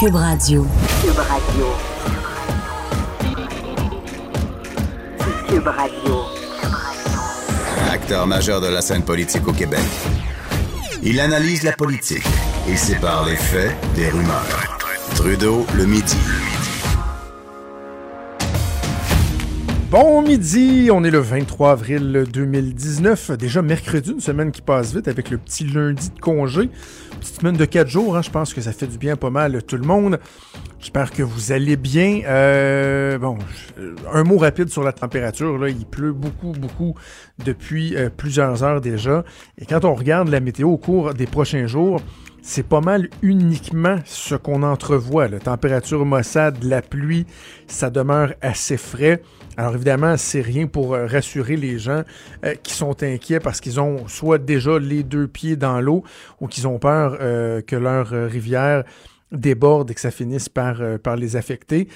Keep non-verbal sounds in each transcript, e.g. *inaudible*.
Cube Radio. Cube Radio. Cube Radio. Acteur majeur de la scène politique au Québec. Il analyse la politique et sépare les faits des rumeurs. Trudeau le midi. Bon midi, on est le 23 avril 2019, déjà mercredi, une semaine qui passe vite avec le petit lundi de congé. Petite semaine de 4 jours, hein, je pense que ça fait du bien pas mal tout le monde. J'espère que vous allez bien. Euh, bon, un mot rapide sur la température. Là, il pleut beaucoup, beaucoup depuis euh, plusieurs heures déjà. Et quand on regarde la météo au cours des prochains jours, c'est pas mal uniquement ce qu'on entrevoit. La température maussade, la pluie, ça demeure assez frais. Alors évidemment, c'est rien pour euh, rassurer les gens euh, qui sont inquiets parce qu'ils ont soit déjà les deux pieds dans l'eau ou qu'ils ont peur euh, que leur rivière déborde et que ça finisse par, les affecter.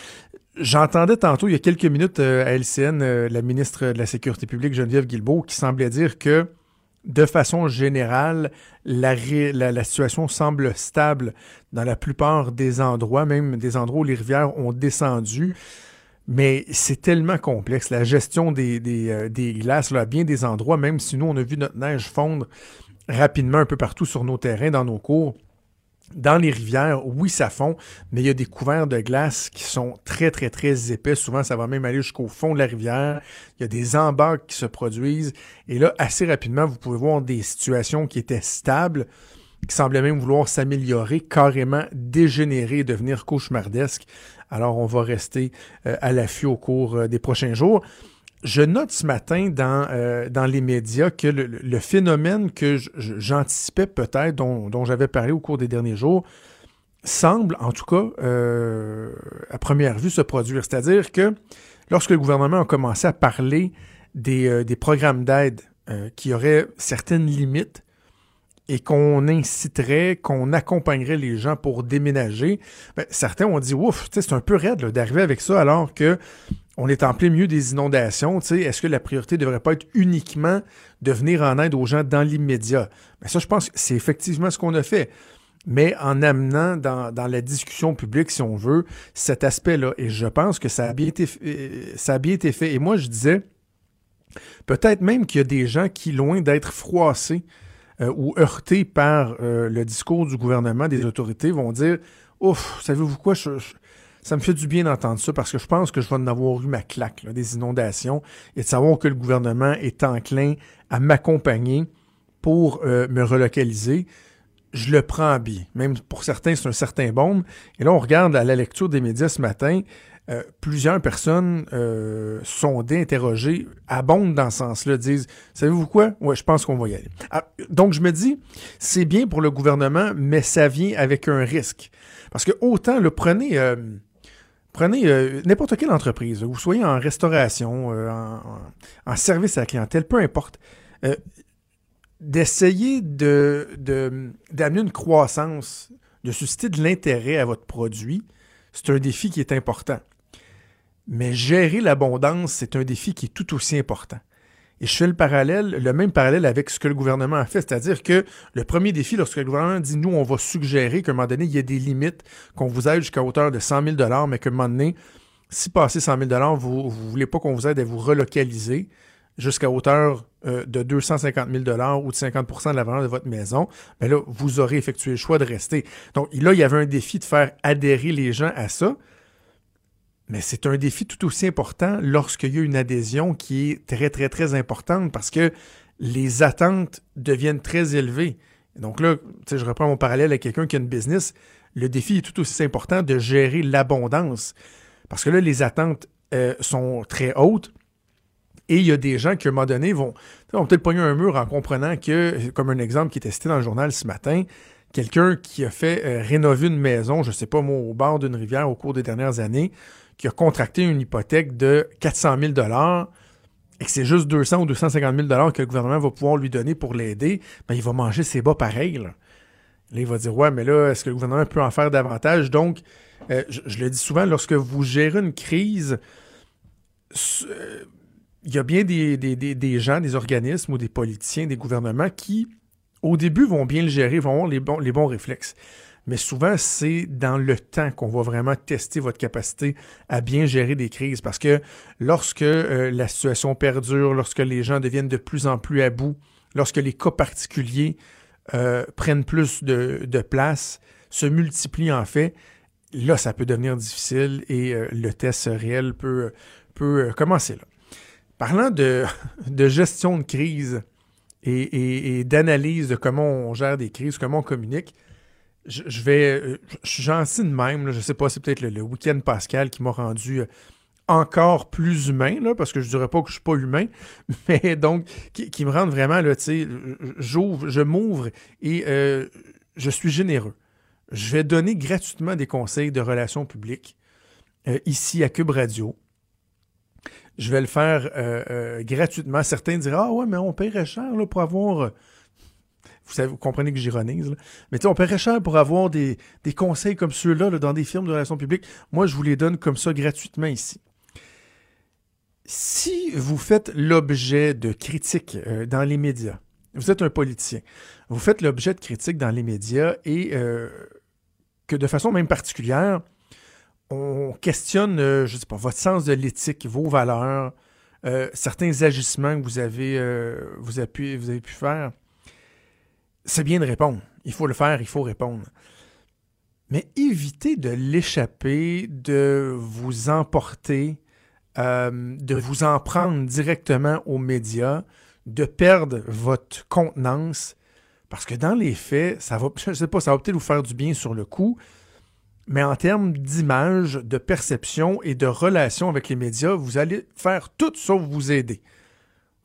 J'entendais tantôt, il y a quelques minutes, à LCN, la ministre de la Sécurité publique, Geneviève Guilbeault, qui semblait dire que de façon générale, la, situation semble stable dans la plupart des endroits, même des endroits où les rivières ont descendu. Mais c'est tellement complexe, la gestion des, euh, glaces, là, à bien des endroits, même si nous, on a vu notre neige fondre rapidement un peu partout sur nos terrains, dans nos cours. Dans les rivières, oui, ça fond, mais il y a des couverts de glace qui sont très, très, très épais. Souvent, ça va même aller jusqu'au fond de la rivière. Il y a des embarques qui se produisent. Et là, assez rapidement, vous pouvez voir des situations qui étaient stables, qui semblaient même vouloir s'améliorer, carrément dégénérer, devenir cauchemardesques. Alors, on va rester euh, à l'affût au cours euh, des prochains jours. Je note ce matin dans, euh, dans les médias que le, phénomène que j'anticipais peut-être, dont, j'avais parlé au cours des derniers jours, semble, en tout cas, à première vue, se produire. C'est-à-dire que lorsque le gouvernement a commencé à parler des, des programmes d'aide qui auraient certaines limites, et qu'on inciterait, qu'on accompagnerait les gens pour déménager, ben, certains ont dit ouf, c'est un peu raide d'arriver avec ça alors que on est en plein milieu des inondations. Est-ce que la priorité ne devrait pas être uniquement de venir en aide aux gens dans l'immédiat? Ben, ça, je pense que c'est effectivement ce qu'on a fait. Mais en amenant dans, la discussion publique, si on veut, cet aspect-là. Et je pense que ça a bien été, euh, ça a bien été fait. Et moi, je disais, peut-être même qu'il y a des gens qui, loin d'être froissés euh, ou heurtés par euh, le discours du gouvernement, des autorités, vont dire Ouf, savez-vous quoi, ça me fait du bien d'entendre ça parce que je pense que je vais en avoir eu ma claque des inondations et de savoir que le gouvernement est enclin à m'accompagner pour euh, me relocaliser. Je le prends bien. Même pour certains, c'est un certain bombe. Et là, on regarde à la lecture des médias ce matin, euh, plusieurs personnes euh, sondées, interrogées, abondent dans ce sens-là, disent Savez-vous quoi? Ouais, je pense qu'on va y aller. Ah, donc, je me dis c'est bien pour le gouvernement, mais ça vient avec un risque. Parce que autant, le prenez. Euh, prenez euh, n'importe quelle entreprise, vous soyez en restauration, en, en, service à la clientèle, peu importe, d'essayer de, d'amener une croissance, de susciter de l'intérêt à votre produit, c'est un défi qui est important. Mais gérer l'abondance, c'est un défi qui est tout aussi important. Et je fais le parallèle, le même parallèle avec ce que le gouvernement a fait, c'est-à-dire que le premier défi, lorsque le gouvernement dit nous, on va suggérer qu'à un moment donné, il y a des limites, qu'on vous aide jusqu'à hauteur de 100 000 mais qu'à un moment donné, si passé 100 000 vous ne voulez pas qu'on vous aide à vous relocaliser jusqu'à hauteur euh, de 250 000 ou de 50% de la valeur de votre maison, bien là, vous aurez effectué le choix de rester. Donc là, il y avait un défi de faire adhérer les gens à ça. Mais c'est un défi tout aussi important lorsqu'il y a une adhésion qui est très, très, très importante parce que les attentes deviennent très élevées. donc là, je reprends mon parallèle avec quelqu'un qui a une business. Le défi est tout aussi important de gérer l'abondance. Parce que là, les attentes euh, sont très hautes. Et il y a des gens qui, à un moment donné, vont, vont peut-être pogner un mur en comprenant que, comme un exemple qui était cité dans le journal ce matin, quelqu'un qui a fait euh, rénover une maison, je ne sais pas moi, au bord d'une rivière au cours des dernières années, qui a contracté une hypothèque de 400 000 et que c'est juste 200 ou 250 000 que le gouvernement va pouvoir lui donner pour l'aider, ben, il va manger ses bas pareil. Là. il va dire Ouais, mais là, est-ce que le gouvernement peut en faire davantage? Donc, euh, je, le dis souvent, lorsque vous gérez une crise, euh, il y a bien des, des, gens, des organismes ou des politiciens, des gouvernements qui, au début, vont bien le gérer, vont avoir les bons, les bons réflexes. Mais souvent, c'est dans le temps qu'on va vraiment tester votre capacité à bien gérer des crises. Parce que lorsque euh, la situation perdure, lorsque les gens deviennent de plus en plus à bout, lorsque les cas particuliers euh, prennent plus de, place, se multiplient en fait, là, ça peut devenir difficile et euh, le test réel peut, peut commencer là. Parlant de, *laughs* de gestion de crise et, et d'analyse de comment on gère des crises, comment on communique, je, vais. Euh, je suis gentil de même. je sais pas, c'est peut-être le, week-end Pascal qui m'a rendu euh, encore plus humain, là, parce que je dirais pas que je suis pas humain, *laughs* mais donc, qui, me rend vraiment, là, tu sais, j'ouvre, je m'ouvre et euh, je suis généreux. Je vais donner gratuitement des conseils de relations publiques ici à Cube Radio. Je vais le faire gratuitement. Certains diront Ah ouais, mais on paierait cher là, pour avoir vous, comprenez que j'ironise. Mais tu on paierait cher pour avoir des, conseils comme ceux-là dans des firmes de relations publiques. Moi, je vous les donne comme ça gratuitement ici. Si vous faites l'objet de critiques euh, dans les médias, vous êtes un politicien, vous faites l'objet de critiques dans les médias et euh, que de façon même particulière, on questionne, euh, je sais pas, votre sens de l'éthique, vos valeurs, certains agissements que vous avez, vous avez pu faire, c'est bien de répondre. Il faut le faire, il faut répondre. Mais évitez de l'échapper, de vous emporter, euh, de vous en prendre directement aux médias, de perdre votre contenance, parce que dans les faits, ça va, je sais pas, ça va peut-être vous faire du bien sur le coup, mais en termes d'image, de perception et de relation avec les médias, vous allez faire tout sauf vous aider.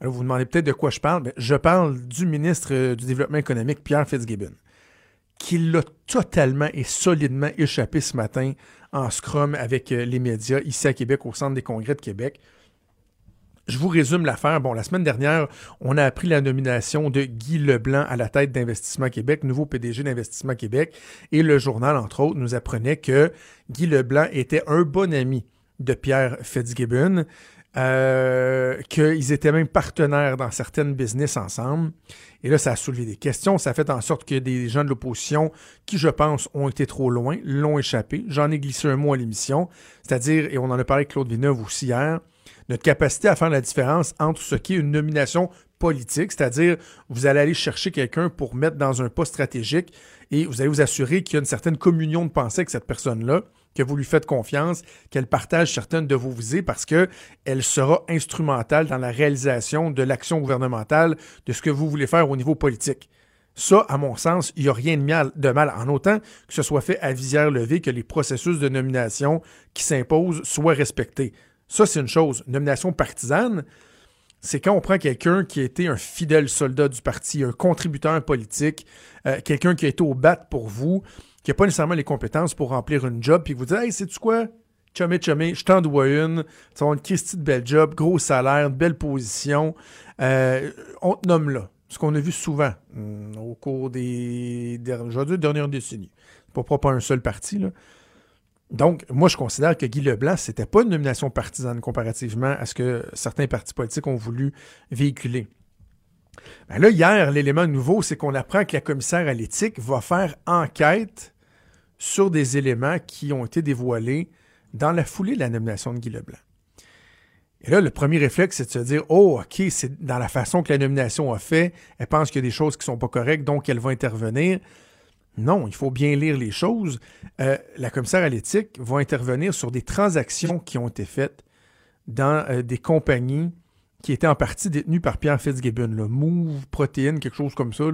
Alors, vous vous demandez peut-être de quoi je parle. je parle du ministre euh, du Développement économique, Pierre Fitzgibbon, qui l'a totalement et solidement échappé ce matin en scrum avec euh, les médias ici à Québec, au Centre des congrès de Québec. Je vous résume l'affaire. Bon, la semaine dernière, on a appris la nomination de Guy Leblanc à la tête d'Investissement Québec, nouveau PDG d'Investissement Québec. Et le journal, entre autres, nous apprenait que Guy Leblanc était un bon ami de Pierre Fitzgibbon. Euh, qu'ils étaient même partenaires dans certaines business ensemble. Et là, ça a soulevé des questions. Ça a fait en sorte que des gens de l'opposition, qui je pense ont été trop loin, l'ont échappé. J'en ai glissé un mot à l'émission. C'est-à-dire, et on en a parlé avec Claude Villeneuve aussi hier, notre capacité à faire la différence entre ce qui est une nomination politique, c'est-à-dire vous allez aller chercher quelqu'un pour mettre dans un poste stratégique et vous allez vous assurer qu'il y a une certaine communion de pensée avec cette personne-là que vous lui faites confiance, qu'elle partage certaines de vos visées parce qu'elle sera instrumentale dans la réalisation de l'action gouvernementale, de ce que vous voulez faire au niveau politique. Ça, à mon sens, il n'y a rien de mal, en autant que ce soit fait à visière levée, que les processus de nomination qui s'imposent soient respectés. Ça, c'est une chose. nomination partisane, c'est quand on prend quelqu'un qui a été un fidèle soldat du parti, un contributeur politique, euh, quelqu'un qui a été au bat pour vous, qui n'a pas nécessairement les compétences pour remplir une job, puis vous dites Hey, sais-tu quoi? Chumé, chumé, je t'en dois une. Tu vas une Christie de belle job, gros salaire, belle position. Euh, on te nomme là. Ce qu'on a vu souvent hmm, au cours des dernières décennies. Pas propre un seul parti. Là. Donc, moi, je considère que Guy Leblanc, c'était pas une nomination partisane comparativement à ce que certains partis politiques ont voulu véhiculer. Ben là, hier, l'élément nouveau, c'est qu'on apprend que la commissaire à l'éthique va faire enquête sur des éléments qui ont été dévoilés dans la foulée de la nomination de Guy Leblanc. Et là, le premier réflexe, c'est de se dire, oh, OK, c'est dans la façon que la nomination a fait, elle pense qu'il y a des choses qui ne sont pas correctes, donc elle va intervenir. Non, il faut bien lire les choses. Euh, la commissaire à l'éthique va intervenir sur des transactions qui ont été faites dans euh, des compagnies qui étaient en partie détenues par Pierre Fitzgibbon, le Move, Protéine, quelque chose comme ça.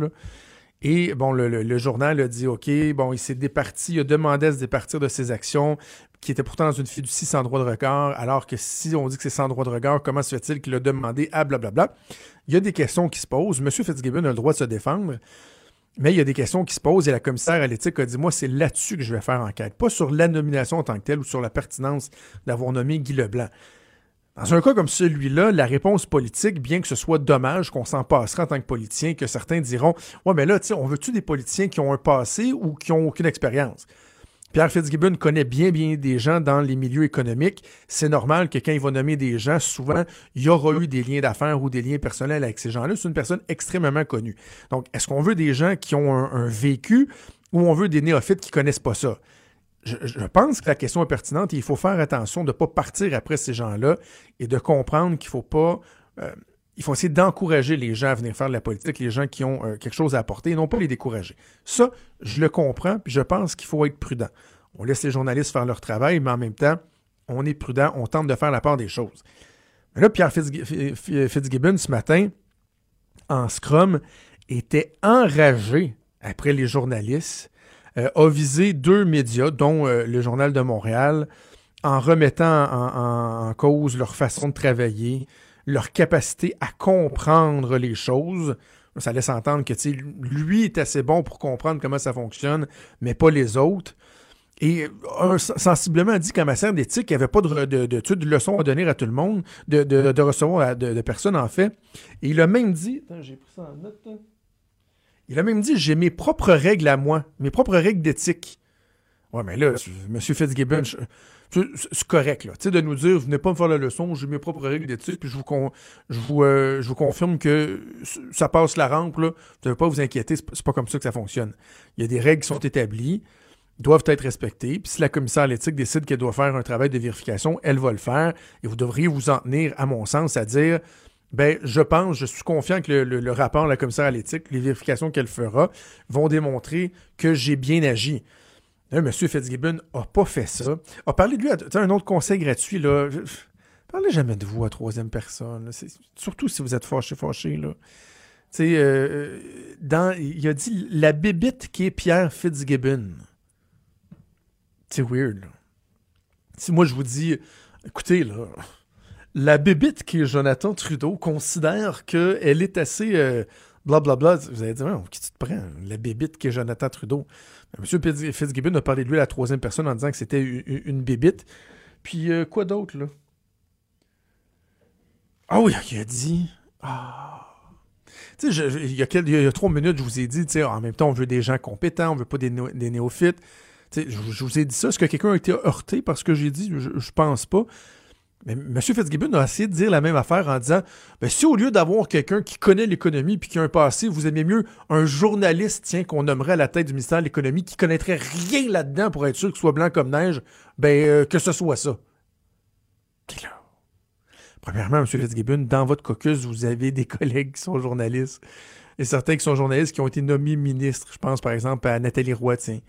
Et bon, le, journal a dit OK, bon, il s'est départi, il a demandé à se départir de ses actions, qui étaient pourtant dans une fiducie sans droit de regard, alors que si on dit que c'est sans droit de regard, comment se fait-il qu'il a demandé à blablabla? Il y a des questions qui se posent. M. Fitzgibbon a le droit de se défendre. Mais il y a des questions qui se posent et la commissaire à l'éthique a dit Moi, c'est là-dessus que je vais faire enquête, pas sur la nomination en tant que telle ou sur la pertinence d'avoir nommé Guy Leblanc. Dans un cas comme celui-là, la réponse politique, bien que ce soit dommage qu'on s'en passera en tant que politicien, que certains diront Ouais, mais là, on veut-tu des politiciens qui ont un passé ou qui n'ont aucune expérience Pierre Fitzgibbon connaît bien, bien des gens dans les milieux économiques. C'est normal que quand il va nommer des gens, souvent, il y aura eu des liens d'affaires ou des liens personnels avec ces gens-là. C'est une personne extrêmement connue. Donc, est-ce qu'on veut des gens qui ont un vécu ou on veut des néophytes qui connaissent pas ça? Je, pense que la question est pertinente et il faut faire attention de ne pas partir après ces gens-là et de comprendre qu'il faut pas. Euh, il faut essayer d'encourager les gens à venir faire de la politique, les gens qui ont euh, quelque chose à apporter, et non pas les décourager. Ça, je le comprends, puis je pense qu'il faut être prudent. On laisse les journalistes faire leur travail, mais en même temps, on est prudent, on tente de faire la part des choses. Mais là, Pierre Fitzgibbon, ce matin, en scrum, était enragé après les journalistes, euh, a visé deux médias, dont euh, le Journal de Montréal, en remettant en, cause leur façon de travailler, leur capacité à comprendre les choses. Ça laisse entendre que lui est assez bon pour comprendre comment ça fonctionne, mais pas les autres. Et un, sensiblement dit qu'en matière d'éthique, il n'y avait pas de, de, de, leçons à donner à tout le monde, de, de recevoir de, personnes en fait. Et il a même dit, j'ai pris ça en note, il a même dit j'ai mes propres règles à moi, mes propres règles d'éthique. Ouais, mais là, M. Fitzgibbon, c'est correct, là. De nous dire, venez pas me faire la leçon, j'ai mes propres règles d'éthique, puis je vous, je, vous, euh, je vous confirme que ça passe la rampe, là. Vous ne devez pas vous inquiéter, c'est pas comme ça que ça fonctionne. Il y a des règles qui sont établies doivent être respectées. Puis si la commissaire à l'éthique décide qu'elle doit faire un travail de vérification, elle va le faire. Et vous devriez vous en tenir, à mon sens, à dire ben, je pense, je suis confiant que le, rapport de la commissaire à l'éthique, les vérifications qu'elle fera, vont démontrer que j'ai bien agi. Là, M. Fitzgibbon n'a pas fait ça. A parlé de lui à un autre conseil gratuit. Là. Parlez jamais de vous à troisième personne. Surtout si vous êtes fâché, fâché. Là. Euh, euh, dans, il a dit la bébite qui est Pierre Fitzgibbon. C'est weird. Si moi je vous dis, écoutez, là, la bébite qui est Jonathan Trudeau considère qu'elle est assez blablabla. Bla, bla. Vous allez dire, qui tu te prends? La bébite qui est Jonathan Trudeau. Monsieur Fitzgibbon a parlé de lui à la troisième personne en disant que c'était une, bébite. Puis euh, quoi d'autre, là? Ah oui, il a dit. Ah. Tu sais, il y, a trois minutes, je vous ai dit, tu sais, en même temps, on veut des gens compétents, on veut pas des, des néophytes. Je, vous ai dit ça. Est-ce que quelqu'un a été heurté parce que j'ai dit? Je, je pense pas. Mais M. Fitzgibbon a essayé de dire la même affaire en disant ben, si au lieu d'avoir quelqu'un qui connaît l'économie puis qui a un passé, vous aimez mieux un journaliste tiens, qu'on nommerait à la tête du ministère de l'économie qui connaîtrait rien là-dedans pour être sûr qu'il soit blanc comme neige, ben euh, que ce soit ça. là, premièrement, M. Fitzgibbon, dans votre caucus, vous avez des *laughs* collègues qui sont journalistes et certains qui sont journalistes qui ont été nommés ministres. Je pense par exemple à Nathalie Roy, tiens.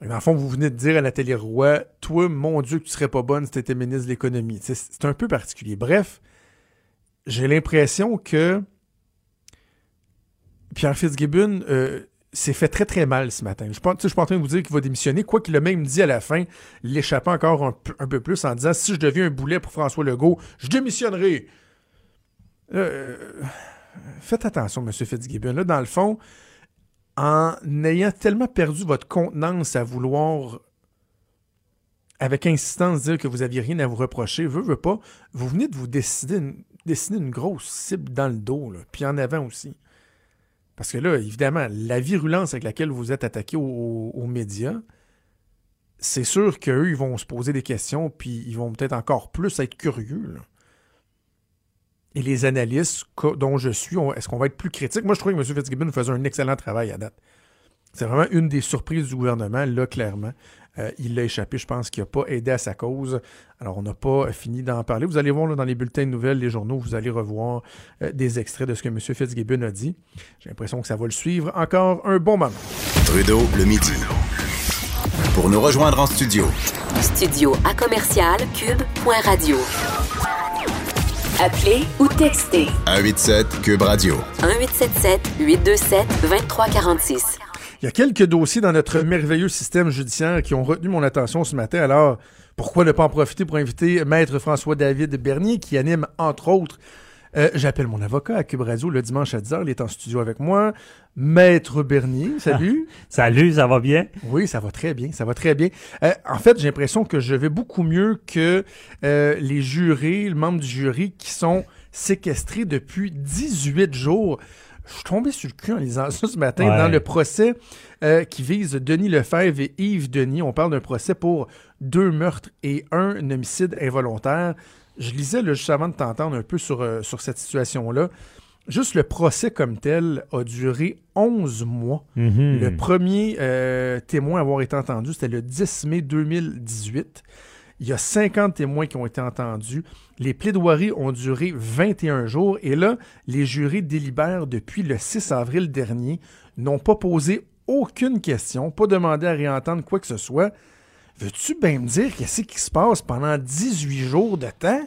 Dans le fond, vous venez de dire à Nathalie Roy, toi, mon Dieu, que tu serais pas bonne si tu étais ministre de l'économie. C'est un peu particulier. Bref, j'ai l'impression que Pierre Fitzgibbon euh, s'est fait très très mal ce matin. Je ne suis pas en train de vous dire qu'il va démissionner, quoi qu'il a même dit à la fin, l'échappant encore un, peu plus en disant si je deviens un boulet pour François Legault, je démissionnerai. Euh, faites attention, M. Fitzgibbon. Là, dans le fond, en ayant tellement perdu votre contenance à vouloir avec insistance dire que vous n'aviez rien à vous reprocher, veut, veut pas, vous venez de vous décider, dessiner une grosse cible dans le dos, puis en avant aussi. Parce que là, évidemment, la virulence avec laquelle vous êtes attaqué aux, médias, c'est sûr qu'eux, ils vont se poser des questions, puis ils vont peut-être encore plus être curieux. Et les analystes dont je suis, est-ce qu'on va être plus critique? Moi, je trouve que M. Fitzgibbon faisait un excellent travail à date. C'est vraiment une des surprises du gouvernement, là, clairement. Euh, il l'a échappé, je pense qu'il n'a pas aidé à sa cause. Alors, on n'a pas fini d'en parler. Vous allez voir dans les bulletins de nouvelles, les journaux, vous allez revoir euh, des extraits de ce que M. Fitzgibbon a dit. J'ai l'impression que ça va le suivre encore un bon moment. Trudeau, le midi. Pour nous rejoindre en studio. Studio à commercial cube.radio. Appelez ou textez. 187 Cube Radio. 1877 827 2346. Il y a quelques dossiers dans notre merveilleux système judiciaire qui ont retenu mon attention ce matin. Alors, pourquoi ne pas en profiter pour inviter Maître François-David Bernier, qui anime, entre autres, euh, j'appelle mon avocat à Cube Radio le dimanche à 10h. Il est en studio avec moi. Maître Bernier, salut. *laughs* salut, ça va bien? Oui, ça va très bien, ça va très bien. Euh, en fait, j'ai l'impression que je vais beaucoup mieux que euh, les jurés, les membres du jury qui sont séquestrés depuis 18 jours. Je suis tombé sur le cul en lisant ça ce matin dans le procès qui vise Denis Lefebvre et Yves Denis. On parle d'un procès pour deux meurtres et un homicide involontaire je lisais juste avant de t'entendre un peu sur, euh, sur cette situation-là. juste le procès comme tel a duré 11 mois. Mhm. Le premier euh, témoin à avoir été entendu, c'était le 10 mai 2018. Il y a 50 témoins qui ont été entendus. Les plaidoiries ont duré 21 jours. Et là, les jurés délibèrent depuis le 6 avril dernier, n'ont pas posé aucune question, pas demandé à réentendre quoi que ce soit. Veux-tu bien me dire qu'est-ce qui se passe pendant 18 jours de temps?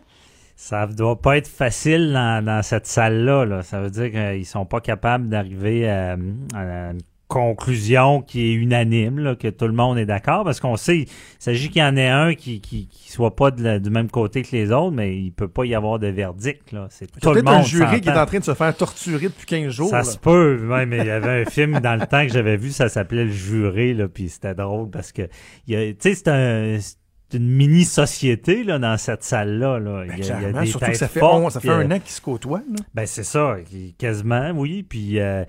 Ça doit pas être facile dans, cette salle-là. là. Ça veut dire qu'ils sont pas capables d'arriver à, à une conclusion qui est unanime, là, que tout le monde est d'accord, parce qu'on sait, il s'agit qu'il y en ait un qui, qui, qui soit pas de la- du même côté que les autres, mais il peut pas y avoir de verdict. Là. C'est tout le peut-être un monde. jury qui est en train de se faire torturer depuis 15 jours. Ça là. se peut, ouais, mais il y avait un film dans le temps que j'avais vu, ça s'appelait Le Juré, là, puis c'était drôle parce que, tu sais, c'est un, une mini-société, là, dans cette salle-là, là. Ben, il, y a, il y a clairement, des surtout que ça fait, fortes, on- ça fait un euh, an qu'ils se côtoient. là. Ben, c'est ça, quasiment, oui, puis... euh,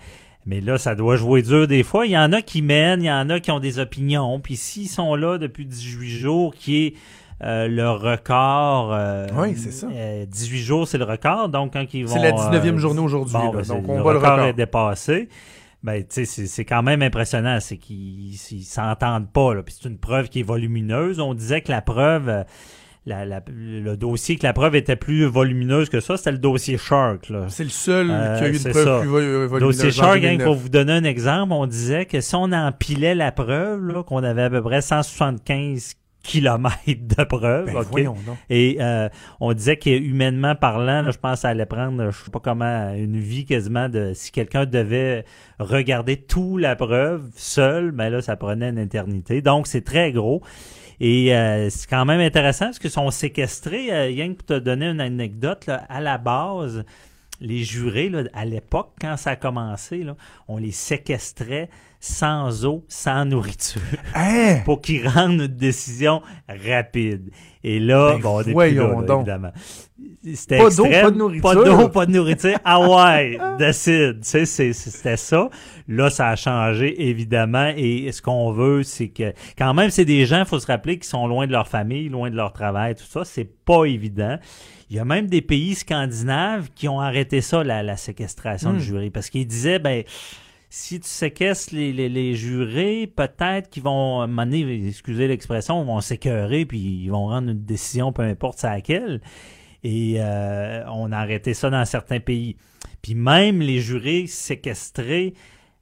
mais là, ça doit jouer dur des fois. Il y en a qui mènent, il y en a qui ont des opinions. Puis s'ils sont là depuis 18 jours, qui est euh, le record... euh, Oui, c'est ça. euh, 18 jours, c'est le record. Donc, quand ils vont... C'est la 19e euh, journée aujourd'hui. Bon, ben, donc, on le bat le record record. est dépassé. Ben, tu sais, c'est- quand même impressionnant. C'est qu'ils ils s'entendent pas. Là. Puis c'est une preuve qui est volumineuse. On disait que la preuve, euh, la- la- le dossier, que la preuve était plus volumineuse que ça, c'était le dossier Shark. Là. C'est le seul Euh, qui a eu une preuve ça. plus euh, volumineuse. Dossier en Shark, hein, 2009. pour vous donner un exemple, on disait que si on empilait la preuve, là, qu'on avait à peu près 175 kilomètres de preuves, Ben. Et euh, on disait que humainement parlant, là, je pense que ça allait prendre, je sais pas comment, une vie quasiment de si quelqu'un devait regarder toute la preuve seul, ben là, ça prenait une éternité. Donc, c'est très gros. Et euh, c'est quand même intéressant parce que sont séquestrés. Euh, Yann, pour te donner une anecdote, là, à la base, les jurés, là, à l'époque, quand ça a commencé, là, on les séquestrait sans eau, sans nourriture *laughs* Hein? pour qu'ils rendent une décision rapide. Et là, Ben, bon, on est plus voyons là, là, donc. évidemment. C'était Pas d'eau, pas de nourriture. Pas d'eau, pas de nourriture. Ah *laughs* ouais, décide. Tu sais, c'était ça. Là, ça a changé, évidemment. Et ce qu'on veut, c'est que, quand même, c'est des gens, il faut se rappeler, qui sont loin de leur famille, loin de leur travail, tout ça. C'est pas évident. Il y a même des pays scandinaves qui ont arrêté ça, la, la séquestration Hmm. de jury, parce qu'ils disaient, ben, si tu séquestres les, jurés, peut-être qu'ils vont, donné, excusez l'expression, vont s'écœurer, puis ils vont rendre une décision, peu importe c'est laquelle. Et euh, on a arrêté ça dans certains pays. Puis même les jurés séquestrés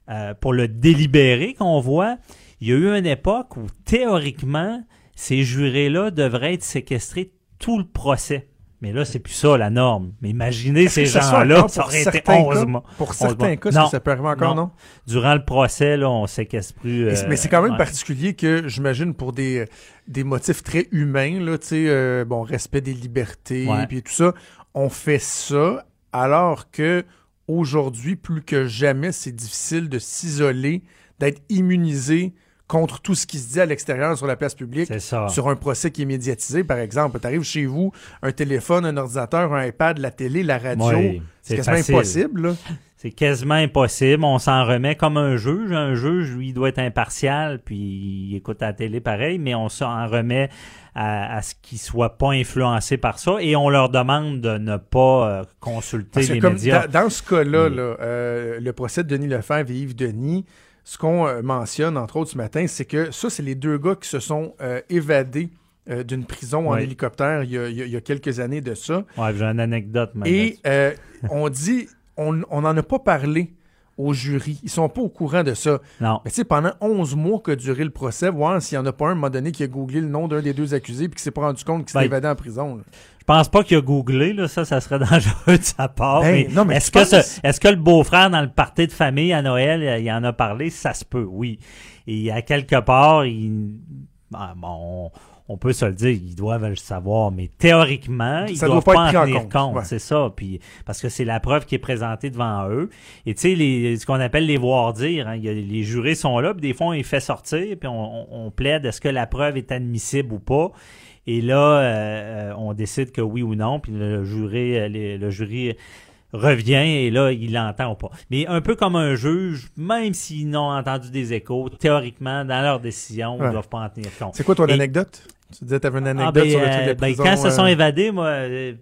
euh, pour le délibéré qu'on voit, il y a eu une époque où théoriquement, ces jurés-là devraient être séquestrés tout le procès. Mais là, c'est plus ça la norme. Mais imaginez ces gens-là, ça pour aurait été certains 11 cas? mois. Pour 11 certains cas, ça peut arriver encore, Non. Durant le procès, là, on séquestre plus. Mais euh, c'est- mais c'est quand même ouais. particulier que, j'imagine, pour des, des motifs très humains, là, tu sais, euh, bon, respect des libertés, Ouais. puis tout ça, on fait ça alors que aujourd'hui, plus que jamais, c'est difficile de s'isoler, d'être immunisé contre tout ce qui se dit à l'extérieur sur la place publique. Sur un procès qui est médiatisé, par exemple. Tu arrives chez vous, un téléphone, un ordinateur, un iPad, la télé, la radio. Oui, c'est quasiment facile. impossible. Là. C'est quasiment impossible. On s'en remet comme un juge. Un juge, lui, il doit être impartial, puis il écoute à la télé pareil, mais on s'en remet à, à ce qu'il soit pas influencé par ça et on leur demande de ne pas euh, consulter Parce que les comme médias. dans, dans ce cas-là, là, euh, le procès de Denis Lefebvre et Yves Denis, ce qu'on euh, mentionne, entre autres, ce matin, c'est que ça, c'est les deux gars qui se sont euh, évadés euh, d'une prison en Oui. hélicoptère il y, a, il y y quelques années de ça. Ouais, j'ai une anecdote. même Et euh, on dit, on n'en a pas parlé au jury. Ils sont pas au courant de ça. non. Mais tu sais, pendant 11 mois qu'a duré le procès, voir s'il n'y en a pas un, à un moment donné, qui a googlé le nom d'un des deux accusés puis qui s'est pas rendu compte qu'il s'était Ben, évadé en prison. là. Je pense pas qu'il a googlé, là, ça, ça serait *laughs* dangereux de sa part. Ben, mais non, mais est-ce que, est-ce que le beau-frère, dans le party de famille à Noël, euh, il en a parlé? Ça se peut, oui. Et à quelque part, il, ah, bon, on, on peut se le dire, ils doivent le savoir, mais théoriquement, ils Ça doivent doit pas en tenir compte, compte. ouais. C'est ça. Puis, parce que c'est la preuve qui est présentée devant eux. Et tu sais, ce qu'on appelle les voir dire, hein, il y a- les jurés sont là, puis des fois, on les fait sortir, puis on, on- on plaide est-ce que la preuve est admissible ou pas. Et là, euh, euh, on décide que oui ou non, puis le jury, euh, les- le jury revient et là, il l'entend ou pas. Mais un peu comme un juge, même s'ils n'ont entendu des échos, théoriquement, dans leur décision, ils ne doivent pas en tenir compte. C'est quoi ton Et- anecdote? Tu disais que tu avais une Ah, anecdote ben, sur le truc de ben, prison. quand ils se euh, sont évadés, moi, euh,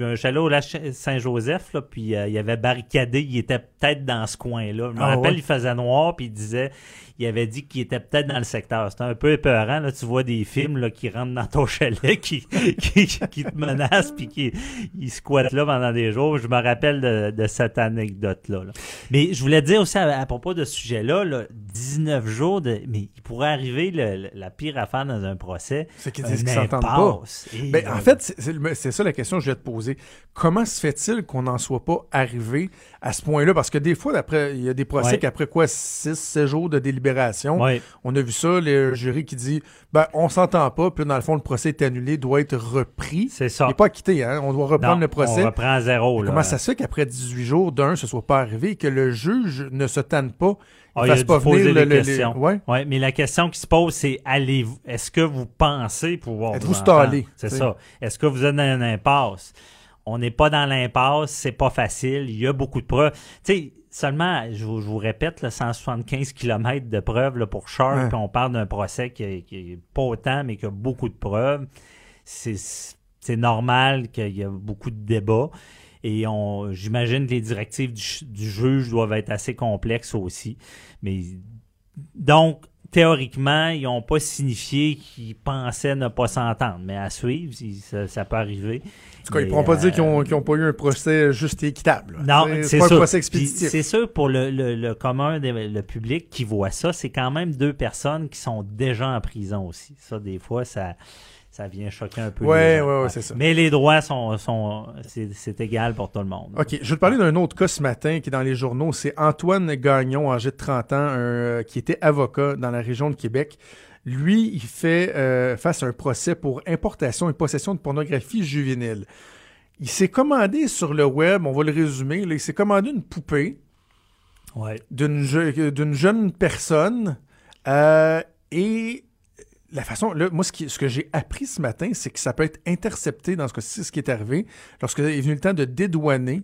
un chalet au lac Saint-Joseph, là, puis euh, il avait barricadé, il était peut-être dans ce coin-là. Je me Ah rappelle, ouais? il faisait noir, puis il disait, il avait dit qu'il était peut-être dans le secteur. C'était un peu épeurant, là, tu vois des films là, qui rentrent dans ton *laughs* chalet, qui, qui, qui te menacent, puis qui ils squattent là pendant des jours. Je me rappelle de, de cette anecdote-là. là. Mais je voulais dire aussi à, à propos de ce sujet-là, là, 19 jours, de, mais il pourrait arriver le- le- la pire affaire dans un procès. C'est qu'ils disent qu'ils s'entendent pas. Et, Ben, euh, en fait, c'est ça la question que je vais te poser. Comment se fait-il qu'on n'en soit pas arrivé à ce point-là? Parce que des fois, après, il y a des procès Ouais. qu'après quoi, 6, 7 jours de délibération, ouais. on a vu ça, le jury qui dit, ben, on s'entend pas, puis dans le fond, le procès est annulé, doit être repris. C'est ça. Il n'est pas acquitté, hein? On doit reprendre Non, le procès. On reprend à zéro. Là. Comment ça se fait qu'après 18 jours, d'un, ce soit pas arrivé et que le juge ne se tanne pas, Ah, ne il a pas poser venir des le, questions. Ouais. Ouais, mais la question qui se pose, c'est allez-vous, est-ce que vous pensez pouvoir Êtes-vous stallé, C'est ça. Est-ce que vous êtes dans une impasse? On n'est pas dans l'impasse, c'est pas facile, il y a beaucoup de preuves. Tu sais, seulement, je vous, je vous répète, là, 175 km de preuves là, pour Sharp, Ouais. puis on parle d'un procès qui est, qui est pas autant, mais qui a beaucoup de preuves. C'est normal qu'il y a beaucoup de débats. Et on, j'imagine que les directives du, juge doivent être assez complexes aussi. Mais donc, théoriquement, ils n'ont pas signifié qu'ils pensaient ne pas s'entendre. Mais à suivre, si- ça, ça peut arriver. En tout cas, ils ne pourront pas euh, dire qu'ils n'ont pas eu un procès juste et équitable. Non, C'est- pas sûr. un procès expéditif. C'est sûr pour le, le, le commun, le public qui voit ça, c'est quand même deux personnes qui sont déjà en prison aussi. Ça, des fois, ça, ça vient choquer un peu. Ouais, les gens. ouais, ouais, c'est ça. Mais les droits sont, sont c'est, égal pour tout le monde. OK, je vais te parler d'un autre cas ce matin qui est dans les journaux. C'est Antoine Gagnon, âgé de 30 ans, un, euh, qui était avocat dans la région de Québec. Lui, il fait euh, face à un procès pour importation et possession de pornographie juvénile. Il s'est commandé sur le web, on va le résumer, là, il s'est commandé une poupée Ouais. d'une je- d'une jeune personne euh, et la façon, là, moi, ce, qui- ce que j'ai appris ce matin, c'est que ça peut être intercepté dans ce cas-ci, ce qui est arrivé, lorsqu'il est venu le temps de dédouaner.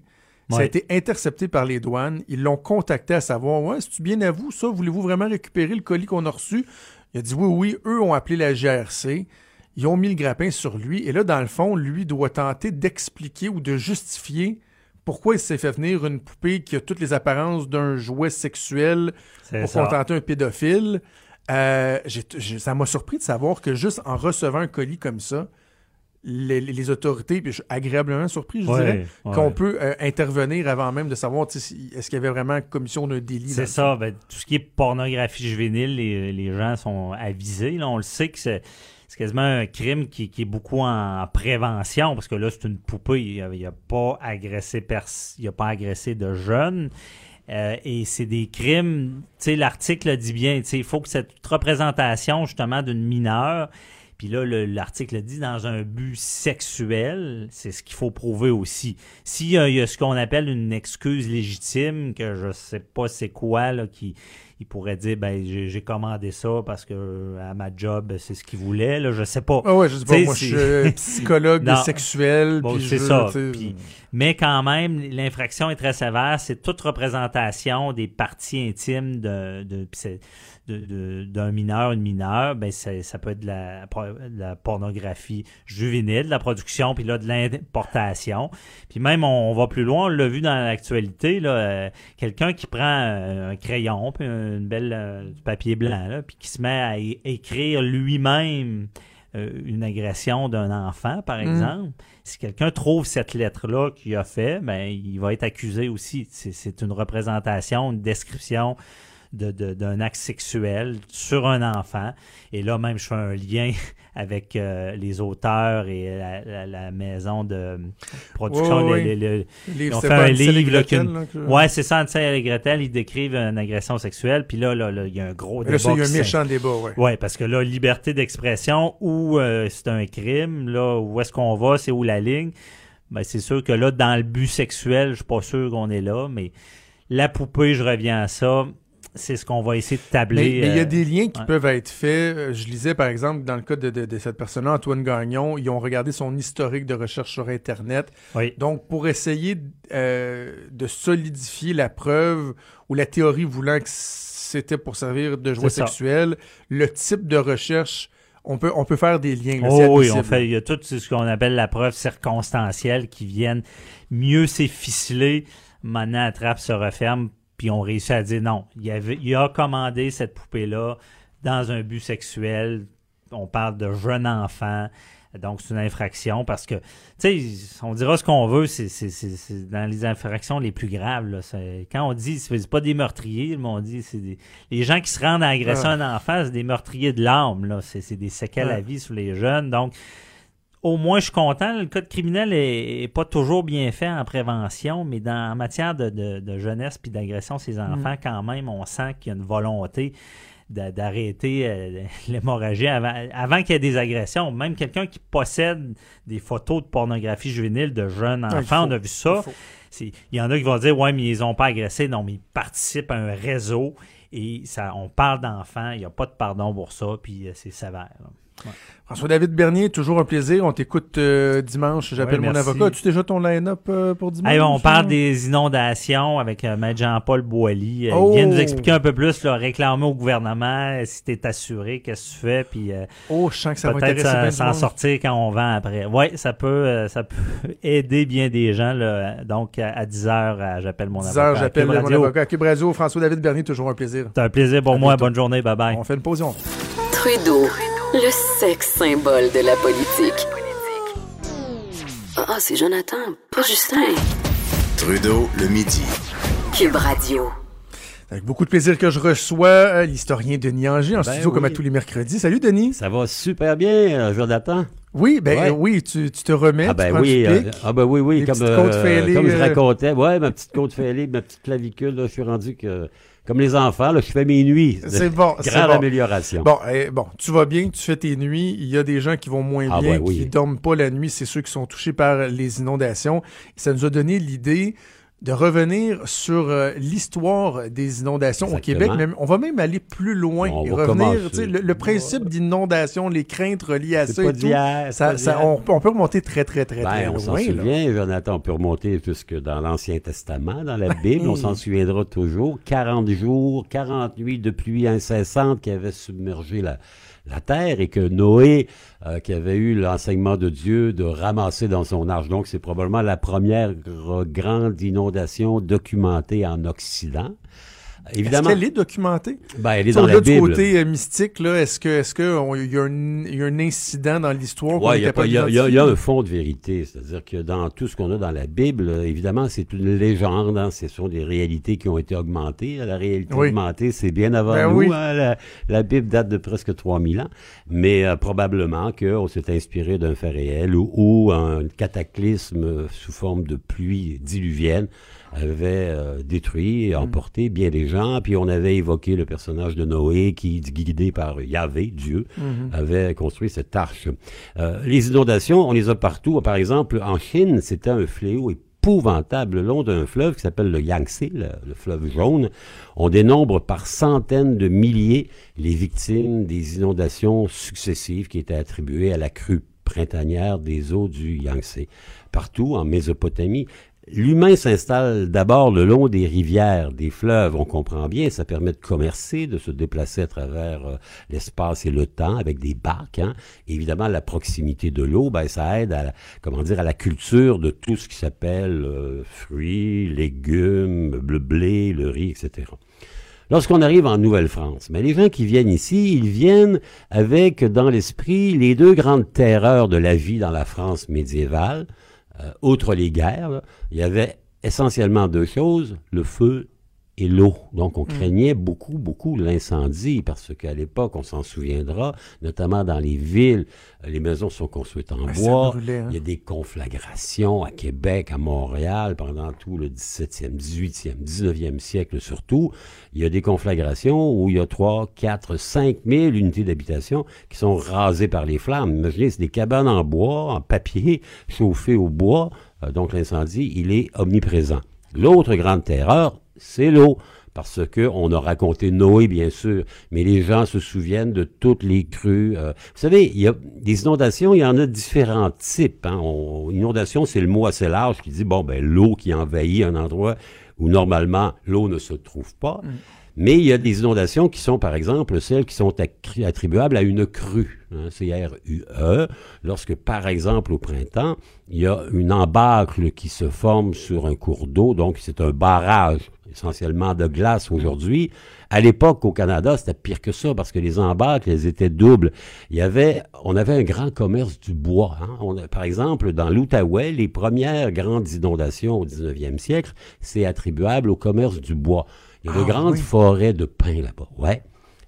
Ça a été intercepté par les douanes. Ils l'ont contacté à savoir Ouais, c'est-tu bien à vous, ça? Voulez-vous vraiment récupérer le colis qu'on a reçu? Il a dit Oui, oui. Eux ont appelé la GRC. Ils ont mis le grappin sur lui. Et là, dans le fond, lui doit tenter d'expliquer ou de justifier pourquoi il s'est fait venir une poupée qui a toutes les apparences d'un jouet sexuel pour ça. contenter un pédophile. Euh, ça m'a surpris de savoir que juste en recevant un colis comme ça, les, autorités, puis je suis agréablement surpris, je Ouais, dirais, ouais. qu'on peut euh, intervenir avant même de savoir si- est-ce qu'il y avait vraiment commission d'un délit. C'est ça. ben, tout ce qui est pornographie juvénile, les, les gens sont avisés. Là, on le sait que c'est, c'est quasiment un crime qui, qui est beaucoup en prévention, parce que là, c'est une poupée. Il n'a pas agressé pers- il a pas agressé de jeunes. Euh, et c'est des crimes, tu sais, l'article dit bien, tu sais, il faut que cette représentation, justement, d'une mineure, puis là, le- l'article dit dans un but sexuel, c'est ce qu'il faut prouver aussi. S'il y y a ce qu'on appelle une excuse légitime, que je sais pas c'est quoi, là, qui il pourrait dire, ben, j'ai commandé ça parce que à ma job, c'est ce qu'il voulait, là, je sais pas. Ah ouais, je sais pas, moi je suis *laughs* psychologue *laughs* sexuel. Bon, puis c'est ça. Puis- Mais quand même, l'infraction est très sévère. C'est toute représentation des parties intimes de, de, d'un mineur, une mineure. Ben c'est- ça peut être de la, de la pornographie juvénile, de la production, puis là, de l'importation. Puis même, on, on va plus loin, on l'a vu dans l'actualité, là, euh, quelqu'un qui prend euh, un crayon, puis une belle euh, du papier blanc, là, puis qui se met à écrire lui-même euh, une agression d'un enfant, par Mhm. exemple, si quelqu'un trouve cette lettre-là qu'il a fait, ben, il va être accusé aussi. C'est, c'est une représentation, une description de, de- d'un acte sexuel sur un enfant. Et là, même, je fais un lien *laughs* avec euh, les auteurs et la, la- la maison de production. Ouais, le- le- le- le livre, Ils ont c'est fait un livre, là, Gretel, qu'une- là, que- Ouais, c'est ça, Hansel et Gretel, ils décrivent une agression sexuelle, puis là, là, là, il y a un gros Là, ça, il y a débat un qui méchant débat, ouais. oui, parce que là, liberté d'expression ou euh, c'est un crime, là, où est-ce qu'on va, c'est où la ligne? Ben, c'est sûr que là, dans le but sexuel, je suis pas sûr qu'on est là, mais la poupée, je reviens à ça, c'est ce qu'on va essayer de tabler. mais il y a euh, des liens qui ouais. peuvent être faits. Euh, Je lisais, par exemple, dans le cas de, de- de cette personne-là, Antoine Gagnon, ils ont regardé son historique de recherche sur Internet. Oui, Donc, pour essayer euh, de solidifier la preuve ou la théorie voulant que c'était pour servir de jouet C'est ça. sexuel, le type de recherche on peut, on peut faire des liens. là, Oh oui, on fait, il y a tout ce qu'on appelle la preuve circonstancielle qui viennent mieux s'efficeler. Maintenant, la trappe se referme, puis on réussit à dire non. Il, avait, il a commandé cette poupée-là dans un but sexuel. On parle de jeune enfant. Donc, c'est une infraction parce que, tu sais, on dira ce qu'on veut, c'est dans les infractions les plus graves. Là. Quand on dit, c'est pas des meurtriers, mais on dit, c'est des, les gens qui se rendent à agresser Ah. un enfant, c'est des meurtriers de l'âme. là. C'est des séquelles à vie sur les jeunes. Donc, au moins, je suis content. Le code criminel est, est pas toujours bien fait en prévention, mais dans, en matière de, de- de jeunesse puis d'agression ces enfants, quand même, on sent qu'il y a une volonté d'a- d'arrêter euh, *laughs* l'hémorragie avant, avant qu'il y ait des agressions. Même quelqu'un qui possède des photos de pornographie juvénile de jeunes enfants, faut. on a vu ça. Il y en a qui vont dire, ouais, mais ils ont pas agressé. Non, mais ils participent à un réseau et ça, on parle d'enfants. Il n'y a pas de pardon pour ça, puis euh, c'est sévère. là. François-David Bernier, toujours un plaisir. On t'écoute euh, dimanche. J'appelle Ouais, mon avocat. As-tu déjà ton line-up euh, pour dimanche? Hey, on parle des inondations avec euh, Maître Jean-Paul Boilly. Euh, Oh! Il vient nous expliquer un peu plus, là, réclamer au gouvernement si tu es assuré, qu'est-ce que tu fais, puis euh, Oh, je sens que ça va peut-être s'en sortir quand on vend après. Oui, ça peut, euh, ça peut *laughs* aider bien des gens. Là. Donc, à à 10 heures, euh, j'appelle mon 10 avocat. heures, j'appelle Cube mon avocat. Cube Radio, François-David Bernier, toujours un plaisir. C'est un plaisir pour À moi. bientôt. Bonne journée. Bye-bye. On fait une pause. on- Trudeau, le sexe symbole de la politique. Ah, c'est Jonathan, pas Justin. Trudeau, le midi. Cube Radio. Avec beaucoup de plaisir que je reçois euh, l'historien Denis Anger en Ben studio comme à tous les mercredis. Salut Denis. Ça va super bien, euh, Jonathan. Oui, ben Ouais. euh, oui, tu, tu te remets, Ah ben prends oui, du euh, ah ben oui, oui, comme, fêlées, comme je racontais, ouais, ma petite côte fêlée, ma petite clavicule, là, je suis rendu que, comme les enfants, là, je fais mes nuits. C'est bon, Grande bon. amélioration. Bon, eh, bon, tu vas bien, tu fais tes nuits. Il y a des gens qui vont moins Ah bien, ouais, oui. qui dorment pas la nuit. C'est ceux qui sont touchés par les inondations. Ça nous a donné l'idée de revenir sur euh, l'histoire des inondations au. Québec. Mais on va même aller plus loin On et revenir, le, le principe d'inondation, les craintes reliées à ça et tout. on, on peut remonter très, très, très, très Ben, on s'en loin. souvient, Jonathan, on peut remonter jusque dans l'Ancien Testament, dans la Bible, on s'en *laughs* souviendra toujours. 40 jours, 40 nuits de pluie incessante qui avaient submergé la, la terre et que Noé, euh, qui avait eu l'enseignement de Dieu de ramasser dans son arche. Donc, c'est probablement la première gr- grande inondation documentée en Occident. Est-ce Évidemment, qu'elle est documentée? ben, elle est dans du côté euh, mystique, là, est-ce que est-ce que on- il y, a un- il y a un incident dans l'histoire Ouais, est il y, a pas- il y y y un fond de vérité, c'est-à-dire que dans tout ce qu'on a dans la Bible, évidemment, c'est une légende, hein, ce sont des réalités qui ont été augmentées. La réalité Oui. augmentée, c'est bien avant Ben nous. oui. hein, la, la Bible date de presque 3000 ans, mais euh, probablement qu'on s'est inspiré d'un fait réel ou, ou un cataclysme sous forme de pluie diluvienne avait euh, détruit et emporté bien des gens, puis on avait évoqué le personnage de Noé qui, guidé par Yahvé, Dieu, Mm-hmm. avait construit cette arche. Euh, les inondations, on les a partout. Par exemple, en Chine, c'était un fléau épouvantable le long d'un fleuve qui s'appelle le Yangtze, le, le fleuve jaune. On dénombre par centaines de milliers les victimes des inondations successives qui étaient attribuées à la crue printanière des eaux du Yangtze. Partout en Mésopotamie, L'humain s'installe d'abord le long des rivières, des fleuves, on comprend bien, ça permet de commercer, de se déplacer à travers euh, l'espace et le temps avec des barques. Hein. Évidemment, la proximité de l'eau, ben, ça aide à, la- comment dire, à la culture de tout ce qui s'appelle euh, fruits, légumes, le blé, le riz, etc. Lorsqu'on arrive en Nouvelle-France, mais les gens qui viennent ici, ils viennent avec dans l'esprit les deux grandes terreurs de la vie dans la France médiévale. Euh, outre les guerres, il y avait essentiellement deux choses, le feu et l'eau. Donc, on craignait beaucoup, beaucoup l'incendie parce qu'à l'époque, on s'en souviendra, notamment dans les villes, euh, les maisons sont construites en Ben, bois. brûlait, hein. Il y a des conflagrations à Québec, à Montréal, pendant tout le 17e, 18e, 19e siècle surtout. Il y a des conflagrations où il y a 3, 4, 5 000 unités d'habitation qui sont rasées par les flammes. Imaginez, c'est des cabanes en bois, en papier, *laughs* chauffées au bois. Euh, donc l'incendie, il est omniprésent. L'autre grande terreur, c'est l'eau. Parce que on a raconté Noé, bien sûr, mais les gens se souviennent de toutes les crues. euh. vous savez, il y a des inondations, il y en a différents types. Hein. On- inondation, c'est le mot assez large qui dit bon ben l'eau qui envahit un endroit où normalement l'eau ne se trouve pas. Mais il y a des inondations qui sont, par exemple, celles qui sont attribuables à une crue, hein, C-R-U-E, lorsque, par exemple, au printemps, il y a une embâcle qui se forme sur un cours d'eau, donc c'est un barrage essentiellement de glace aujourd'hui. À l'époque, au Canada, c'était pire que ça parce que les embâcles, elles étaient doubles. Il y avait, on avait un grand commerce du bois. hein. On a- par exemple, dans l'Outaouais, les premières grandes inondations au 19e siècle, c'est attribuable au commerce du bois. Il y a de Ah, grandes oui. forêts de pins là-bas. Ouais.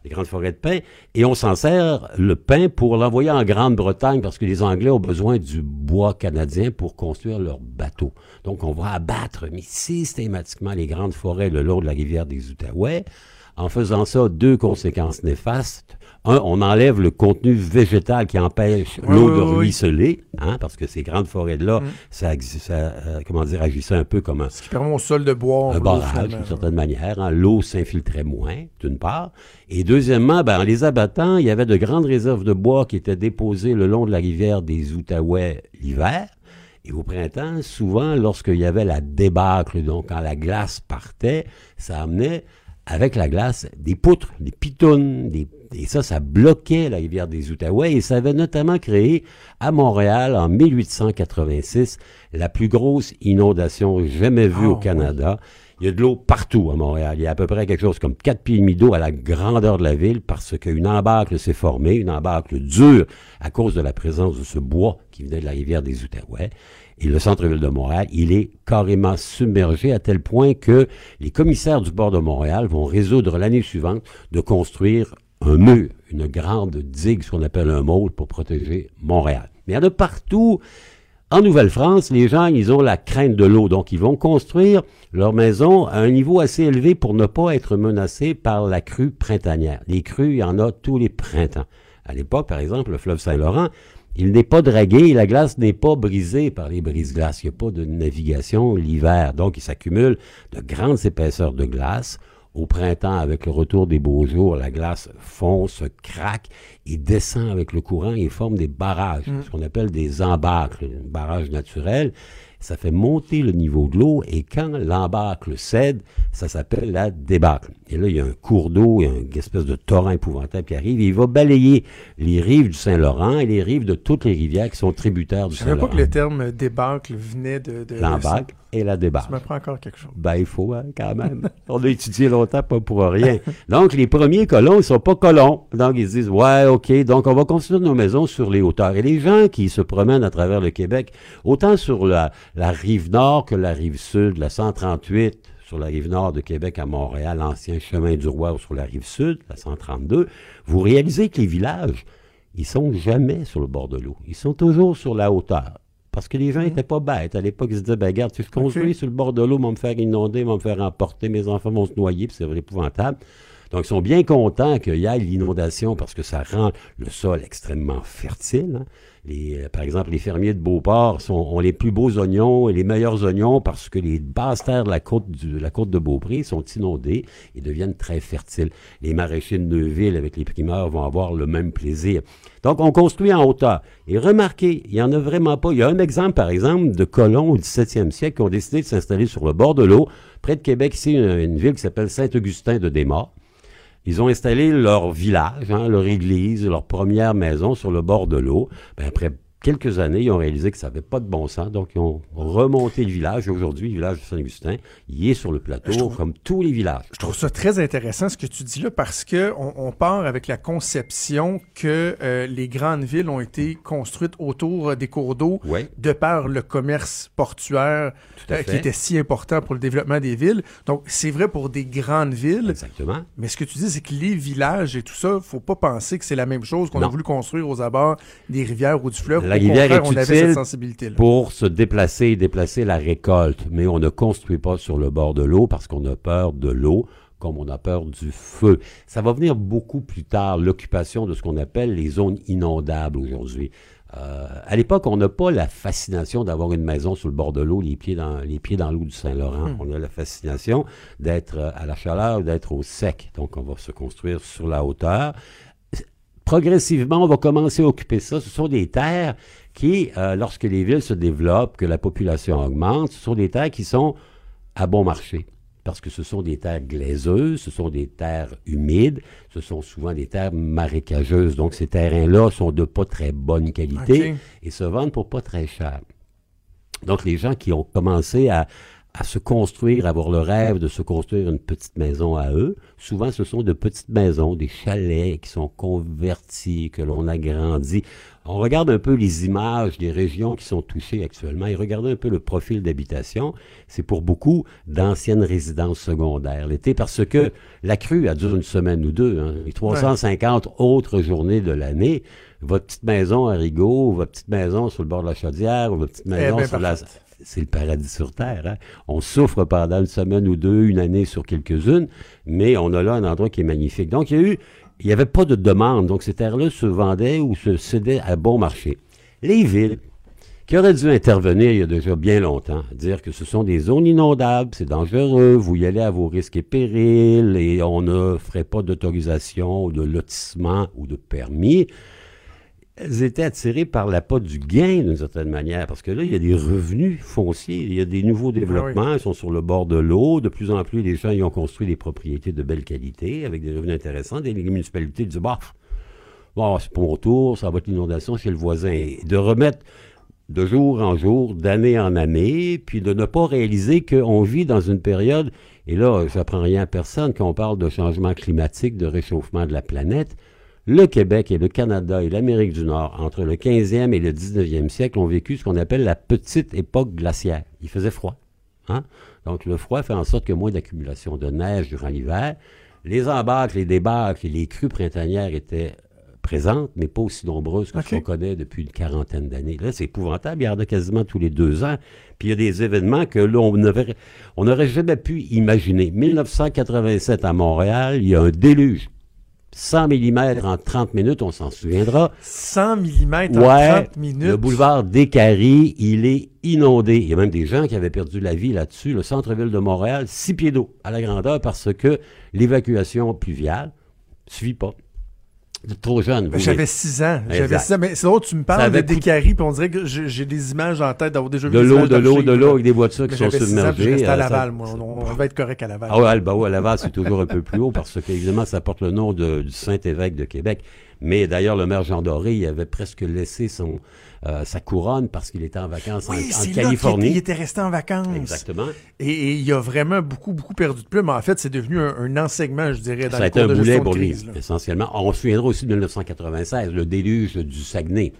Des grandes forêts de pins. Et on s'en sert, le pin, pour l'envoyer en Grande-Bretagne parce que les Anglais ont besoin du bois canadien pour construire leurs bateaux. Donc, on va abattre systématiquement les grandes forêts le long de la rivière des Outaouais. En faisant ça, deux conséquences néfastes. Un, on enlève le contenu végétal qui empêche l'eau de ruisseler, hein, parce que ces grandes forêts-là, Mm. ça, euh, comment dire, agissait un peu comme un, Ce qui permet au sol de boire. un barrage, d'une certaine manière. hein. L'eau s'infiltrait moins, d'une part. Et deuxièmement, ben, en les abattant, il y avait de grandes réserves de bois qui étaient déposées le long de la rivière des Outaouais l'hiver. Et au printemps, souvent, lorsqu'il y avait la débâcle, donc quand la glace partait, ça amenait avec la glace des poutres, des pitounes, des, et ça, ça bloquait la rivière des Outaouais et ça avait notamment créé à Montréal en 1886 la plus grosse inondation jamais vue Ah, au Canada. Il y a de l'eau partout à Montréal. Il y a à peu près quelque chose comme 4 pieds et demi d'eau à la grandeur de la ville parce qu'une embâcle s'est formée, une embâcle dure à cause de la présence de ce bois qui venait de la rivière des Outaouais. Et le centre-ville de Montréal, il est carrément submergé à tel point que les commissaires du port de Montréal vont résoudre l'année suivante de construire un mur, une grande digue, ce qu'on appelle un môle, pour protéger Montréal. Mais il y en a partout. En Nouvelle-France, les gens, ils ont la crainte de l'eau, donc ils vont construire leur maison à un niveau assez élevé pour ne pas être menacés par la crue printanière. Les crues, il y en a tous les printemps. À l'époque, par exemple, le fleuve Saint-Laurent, il n'est pas dragué, la glace n'est pas brisée par les brise-glaces. Il n'y a pas de navigation l'hiver. Donc, il s'accumule de grandes épaisseurs de glace. Au printemps, avec le retour des beaux jours, la glace fond, se craque et descend avec le courant et forme des barrages, ce qu'on appelle des embâcles, un barrage naturel. Ça fait monter le niveau de l'eau et quand l'embâcle cède, ça s'appelle la débâcle. Et là, il y a un cours d'eau, il y a une espèce de torrent épouvantable qui arrive et il va balayer les rives du Saint-Laurent et les rives de toutes les rivières qui sont tributaires du Je savais pas Saint-Laurent. que le terme débâcle venait de. de et la débâcle. m'apprend encore quelque chose. Ben, il faut, hein, quand même. *laughs* On a étudié longtemps, pas pour rien. Donc, les premiers colons, ils sont pas colons. Donc, ils se disent, ouais, OK, donc on va construire nos maisons sur les hauteurs. Et les gens qui se promènent à travers le Québec, autant sur la, la rive nord que la rive sud, la 138, sur la rive nord de Québec à Montréal, l'ancien chemin du roi, ou sur la rive sud, la 132, vous réalisez que les villages, ils sont jamais sur le bord de l'eau. Ils sont toujours sur la hauteur. Parce que les gens n'étaient pas bêtes. À l'époque, ils se disaient, ben, regarde, si je construis sur le bord de l'eau, vont me faire inonder, vont me faire emporter, mes enfants vont se noyer, puis c'est épouvantable. Donc, ils sont bien contents qu'il y ait l'inondation parce que ça rend le sol extrêmement fertile. hein. Euh, par exemple, les fermiers de Beauport ont les plus beaux oignons et les meilleurs oignons parce que les basses terres de la côte, de Beaupré sont inondées et deviennent très fertiles. Les maraîchers de Neuville avec les primeurs vont avoir le même plaisir. Donc, on construit en hauteur. Et remarquez, il n'y en a vraiment pas. Il y a un exemple, par exemple, de colons au 17e siècle qui ont décidé de s'installer sur le bord de l'eau, près de Québec, ici, une, ville qui s'appelle Saint-Augustin de Desmaures. Ils ont installé leur village, hein, leur église, leur première maison sur le bord de l'eau. Ben, après quelques années, ils ont réalisé que ça n'avait pas de bon sens, donc ils ont remonté le village. Aujourd'hui, le village de Saint-Augustin, il est sur le plateau, trouve- comme tous les villages. Je trouve ça très intéressant ce que tu dis là parce que on, on part avec la conception que euh, les grandes villes ont été construites autour euh, des cours d'eau de par le commerce portuaire euh, qui était si important pour le développement des villes. Donc c'est vrai pour des grandes villes, exactement. mais ce que tu dis c'est que les villages et tout ça, faut pas penser que c'est la même chose qu'on a voulu construire aux abords des rivières ou du fleuve. La rivière est utile pour se déplacer et déplacer la récolte. Mais on ne construit pas sur le bord de l'eau parce qu'on a peur de l'eau comme on a peur du feu. Ça va venir beaucoup plus tard, l'occupation de ce qu'on appelle les zones inondables aujourd'hui. Euh, à l'époque, on n'a pas la fascination d'avoir une maison sur le bord de l'eau, les pieds dans, les pieds dans l'eau du Saint-Laurent. On a la fascination d'être euh, à la chaleur ou d'être au sec. Donc, on va se construire sur la hauteur progressivement, on va commencer à occuper ça. Ce sont des terres qui, euh, lorsque les villes se développent, que la population augmente, ce sont des terres qui sont à bon marché. parce que ce sont des terres glaiseuses, ce sont des terres humides, ce sont souvent des terres marécageuses. Donc ces terrains-là sont de pas très bonne qualité et se vendent pour pas très cher. Donc les gens qui ont commencé à, à se construire, à avoir le rêve de se construire une petite maison à eux, souvent ce sont de petites maisons, des chalets qui sont convertis, que l'on agrandit. On regarde un peu les images des régions qui sont touchées actuellement et regardez un peu le profil d'habitation. C'est pour beaucoup d'anciennes résidences secondaires l'été parce que la crue a duré une semaine ou deux. hein. Les 350 autres journées de l'année, votre petite maison à Rigaud, votre petite maison sur le bord de la chaudière, ou votre petite maison ben, sur la... C'est le paradis sur Terre. hein. On souffre pendant une semaine ou deux, une année sur quelques-unes, mais on a là un endroit qui est magnifique. Donc, il y a il n'y avait pas de demande. Donc, ces terres-là se vendaient ou se cédaient à bon marché. Les villes, qui auraient dû intervenir il y a déjà bien longtemps, dire que ce sont des zones inondables, c'est dangereux, vous y allez à vos risques et périls, et on ne ferait pas d'autorisation ou de lotissement ou de permis étaient attirées par l'appât du gain d'une certaine manière, parce que là, il y a des revenus fonciers, il y a des nouveaux développements, ils sont sur le bord de l'eau, de plus en plus, les gens y ont construit des propriétés de belle qualité, avec des revenus intéressants, des municipalités disent, bah, bon, c'est pour mon tour, ça va être l'inondation chez le voisin, et de remettre de jour en jour, d'année en année, puis de ne pas réaliser qu'on vit dans une période, et là, j'apprends rien à personne quand on parle de changement climatique, de réchauffement de la planète, le Québec et le Canada et l'Amérique du Nord, entre le 15e et le 19e siècle, ont vécu ce qu'on appelle la petite époque glaciaire. Il faisait froid. hein? Donc, le froid fait en sorte qu'il y a moins d'accumulation de neige durant l'hiver. Les embâcles, les débâcles et les crues printanières étaient euh, présentes, mais pas aussi nombreuses que ce qu'on connaît depuis une quarantaine d'années. Là, c'est épouvantable. Il y en a quasiment tous les deux ans. Puis il y a des événements que l'on n'aurait on n'aurait jamais pu imaginer. 1987 à Montréal, il y a un déluge. 100 mm en 30 minutes, on s'en souviendra. 100 mm en Ouais, 30 minutes. le boulevard Descaries, il est inondé. Il y a même des gens qui avaient perdu la vie là-dessus. Le centre-ville de Montréal, six pieds d'eau à la grandeur parce que l'évacuation pluviale ne suffit pas. Trop jeune. J'avais mais 6 ans. J'avais 6 ans. Mais c'est drôle, tu me parles de Décarie, puis on dirait que j'ai des images en tête d'avoir déjà vu De l'eau, de l'eau, de l'eau avec des voitures qui sont j'avais 6 ans, puis submergées. à Laval, moi. On, va être correct à Laval. Ah ouais, à Laval, c'est toujours un peu plus haut parce qu'évidemment, ça porte le nom de- du Saint-Évêque de Québec. Mais d'ailleurs, le maire Jean Doré, il avait presque laissé son, euh, sa couronne parce qu'il était en vacances en- Oui, Californie. il était resté en vacances. Exactement. Et, et il a vraiment beaucoup, beaucoup perdu de plumes. En fait, c'est devenu un, un enseignement, je dirais, dans Ça a été un de boulet pour lui, essentiellement. On se souviendra aussi de 1996, le déluge du Saguenay,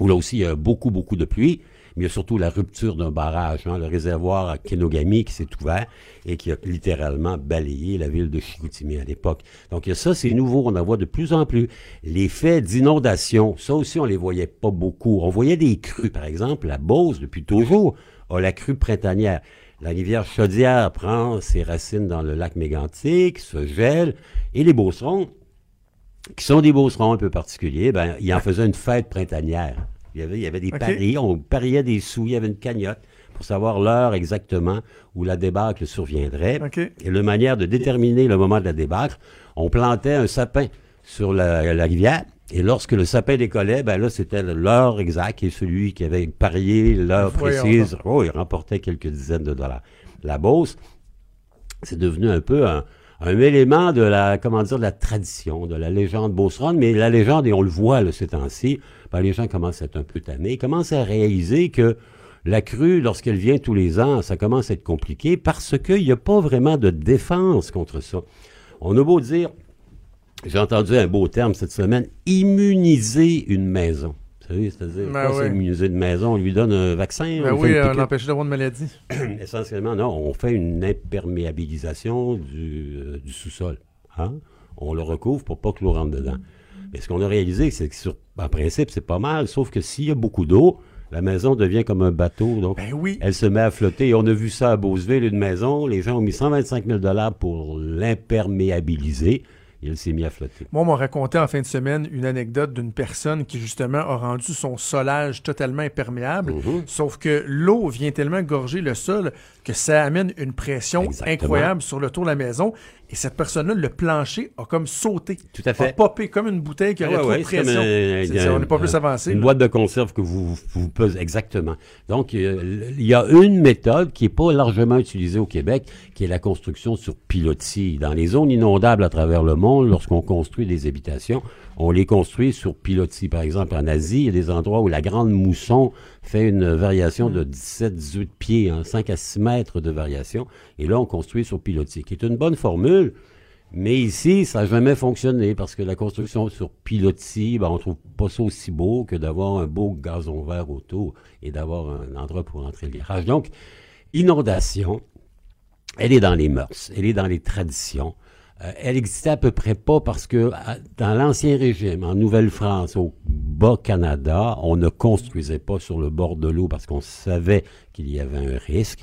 où là aussi il y a beaucoup, beaucoup de pluie, mais il y a surtout la rupture d'un barrage, hein, le réservoir à Kenogami qui s'est ouvert et qui a littéralement balayé la ville de Chicoutimi à l'époque. Donc ça, c'est nouveau, on en voit de plus en plus. Les faits d'inondation, ça aussi on les voyait pas beaucoup. On voyait des crues, par exemple, la Beauce, depuis toujours, a la crue printanière. La rivière Chaudière prend ses racines dans le lac Mégantic, se gèle, et les Beaucerons, qui sont des beaucerons un peu particuliers, ben, ils en faisaient une fête printanière. Il y avait, il y avait des paris, on pariait des sous, il y avait une cagnotte pour savoir l'heure exactement où la débâcle surviendrait. Et la manière de déterminer le moment de la débâcle, on plantait un sapin sur la, la rivière. Et lorsque le sapin décollait, ben là, c'était l'heure exacte et celui qui avait parié l'heure précise, oh, il remportait quelques dizaines de dollars. La Beauce, c'est devenu un peu un, un élément de la, comment dire, de la tradition, de la légende beauceronne, mais la légende, et on le voit là, ces temps-ci, ben, les gens commencent à être un peu tannés, ils commencent à réaliser que la crue, lorsqu'elle vient tous les ans, ça commence à être compliqué parce qu'il n'y a pas vraiment de défense contre ça. On a beau dire, j'ai entendu un beau terme cette semaine, immuniser une maison. Vous savez, c'est-à-dire, Ben c'est immuniser une maison? On lui donne un vaccin? Ben on oui, une euh, piqûre? l'empêcher d'avoir une maladie. *clears throat* Essentiellement, non. On fait une imperméabilisation du, euh, du sous-sol. hein. On le recouvre pour pas que l'eau rentre dedans. Mais ce qu'on a réalisé, c'est que sur, en principe, c'est pas mal, sauf que s'il y a beaucoup d'eau, la maison devient comme un bateau. Donc, Ben oui. elle se met à flotter. Et on a vu ça à Beauceville, une maison. Les gens ont mis 125 000 pour l'imperméabiliser. Et elle s'est mis à flotter. Moi, on m'a raconté en fin de semaine une anecdote d'une personne qui, justement, a rendu son solage totalement imperméable. Mhm. Sauf que l'eau vient tellement gorger le sol que ça amène une pression Exactement. incroyable sur le tour de la maison. Et cette personne-là, le plancher a comme sauté. Tout à fait. A popé comme une bouteille qui aurait Ouais, trop ouais, de pression. un- on n'est pas plus avancé. Une là. boîte de conserve que vous, vous, vous pesez exactement. Donc, euh, il y a une méthode qui n'est pas largement utilisée au Québec, qui est la construction sur pilotis. Dans les zones inondables à travers le monde, lorsqu'on construit des habitations, on les construit sur pilotis. Par exemple, en Asie, il y a des endroits où la grande mousson fait une variation de 17-18 pieds, hein, 5 à 6 mètres de variation. Et là, on construit sur pilotis, qui est une bonne formule. Mais ici, ça n'a jamais fonctionné parce que la construction sur pilotis, ben, on trouve pas ça aussi beau que d'avoir un beau gazon vert autour et d'avoir un endroit pour entrer le virage. Donc, inondation, elle est dans les mœurs, elle est dans les traditions. Euh, elle existait à peu près pas parce que à- dans l'ancien régime, en Nouvelle-France, au Bas-Canada, on ne construisait pas sur le bord de l'eau parce qu'on savait qu'il y avait un risque.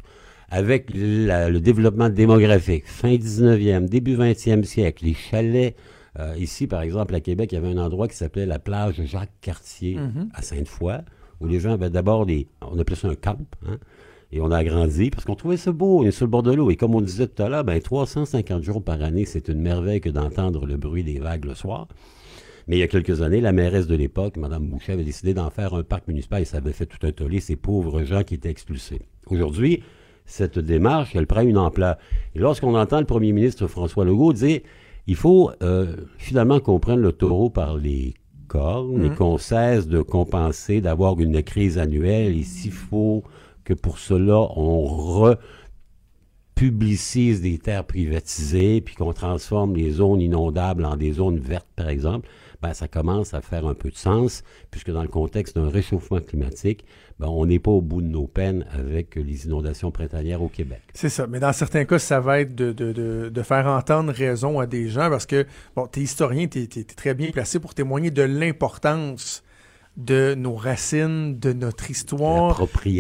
Avec la- le développement démographique, fin 19e, début 20e siècle, les chalets, euh, ici par exemple à Québec, il y avait un endroit qui s'appelait la plage Jacques-Cartier à Sainte-Foy, où les gens avaient d'abord des, on appelait ça un camp, hein, et on a agrandi parce qu'on trouvait ça beau, on est sur le bord de l'eau. Et comme on disait tout à l'heure, ben, 350 jours par année, c'est une merveille que d'entendre le bruit des vagues le soir. Mais il y a quelques années, la mairesse de l'époque, Mme Boucher, avait décidé d'en faire un parc municipal et ça avait fait tout un tollé, ces pauvres gens qui étaient expulsés. Aujourd'hui, cette démarche, elle prend une ampleur. Et lorsqu'on entend le premier ministre François Legault dire il faut euh, finalement qu'on prenne le taureau par les cornes et qu'on cesse de compenser, d'avoir une crise annuelle, et s'il faut que pour cela, on re publicise des terres privatisées, puis qu'on transforme les zones inondables en des zones vertes, par exemple, ben, ça commence à faire un peu de sens, puisque dans le contexte d'un réchauffement climatique, ben, on n'est pas au bout de nos peines avec les inondations printanières au Québec. C'est ça. Mais dans certains cas, ça va être de, de, de, faire entendre raison à des gens parce que, bon, t'es historien, t'es es, très bien placé pour témoigner de l'importance de nos racines, de notre histoire.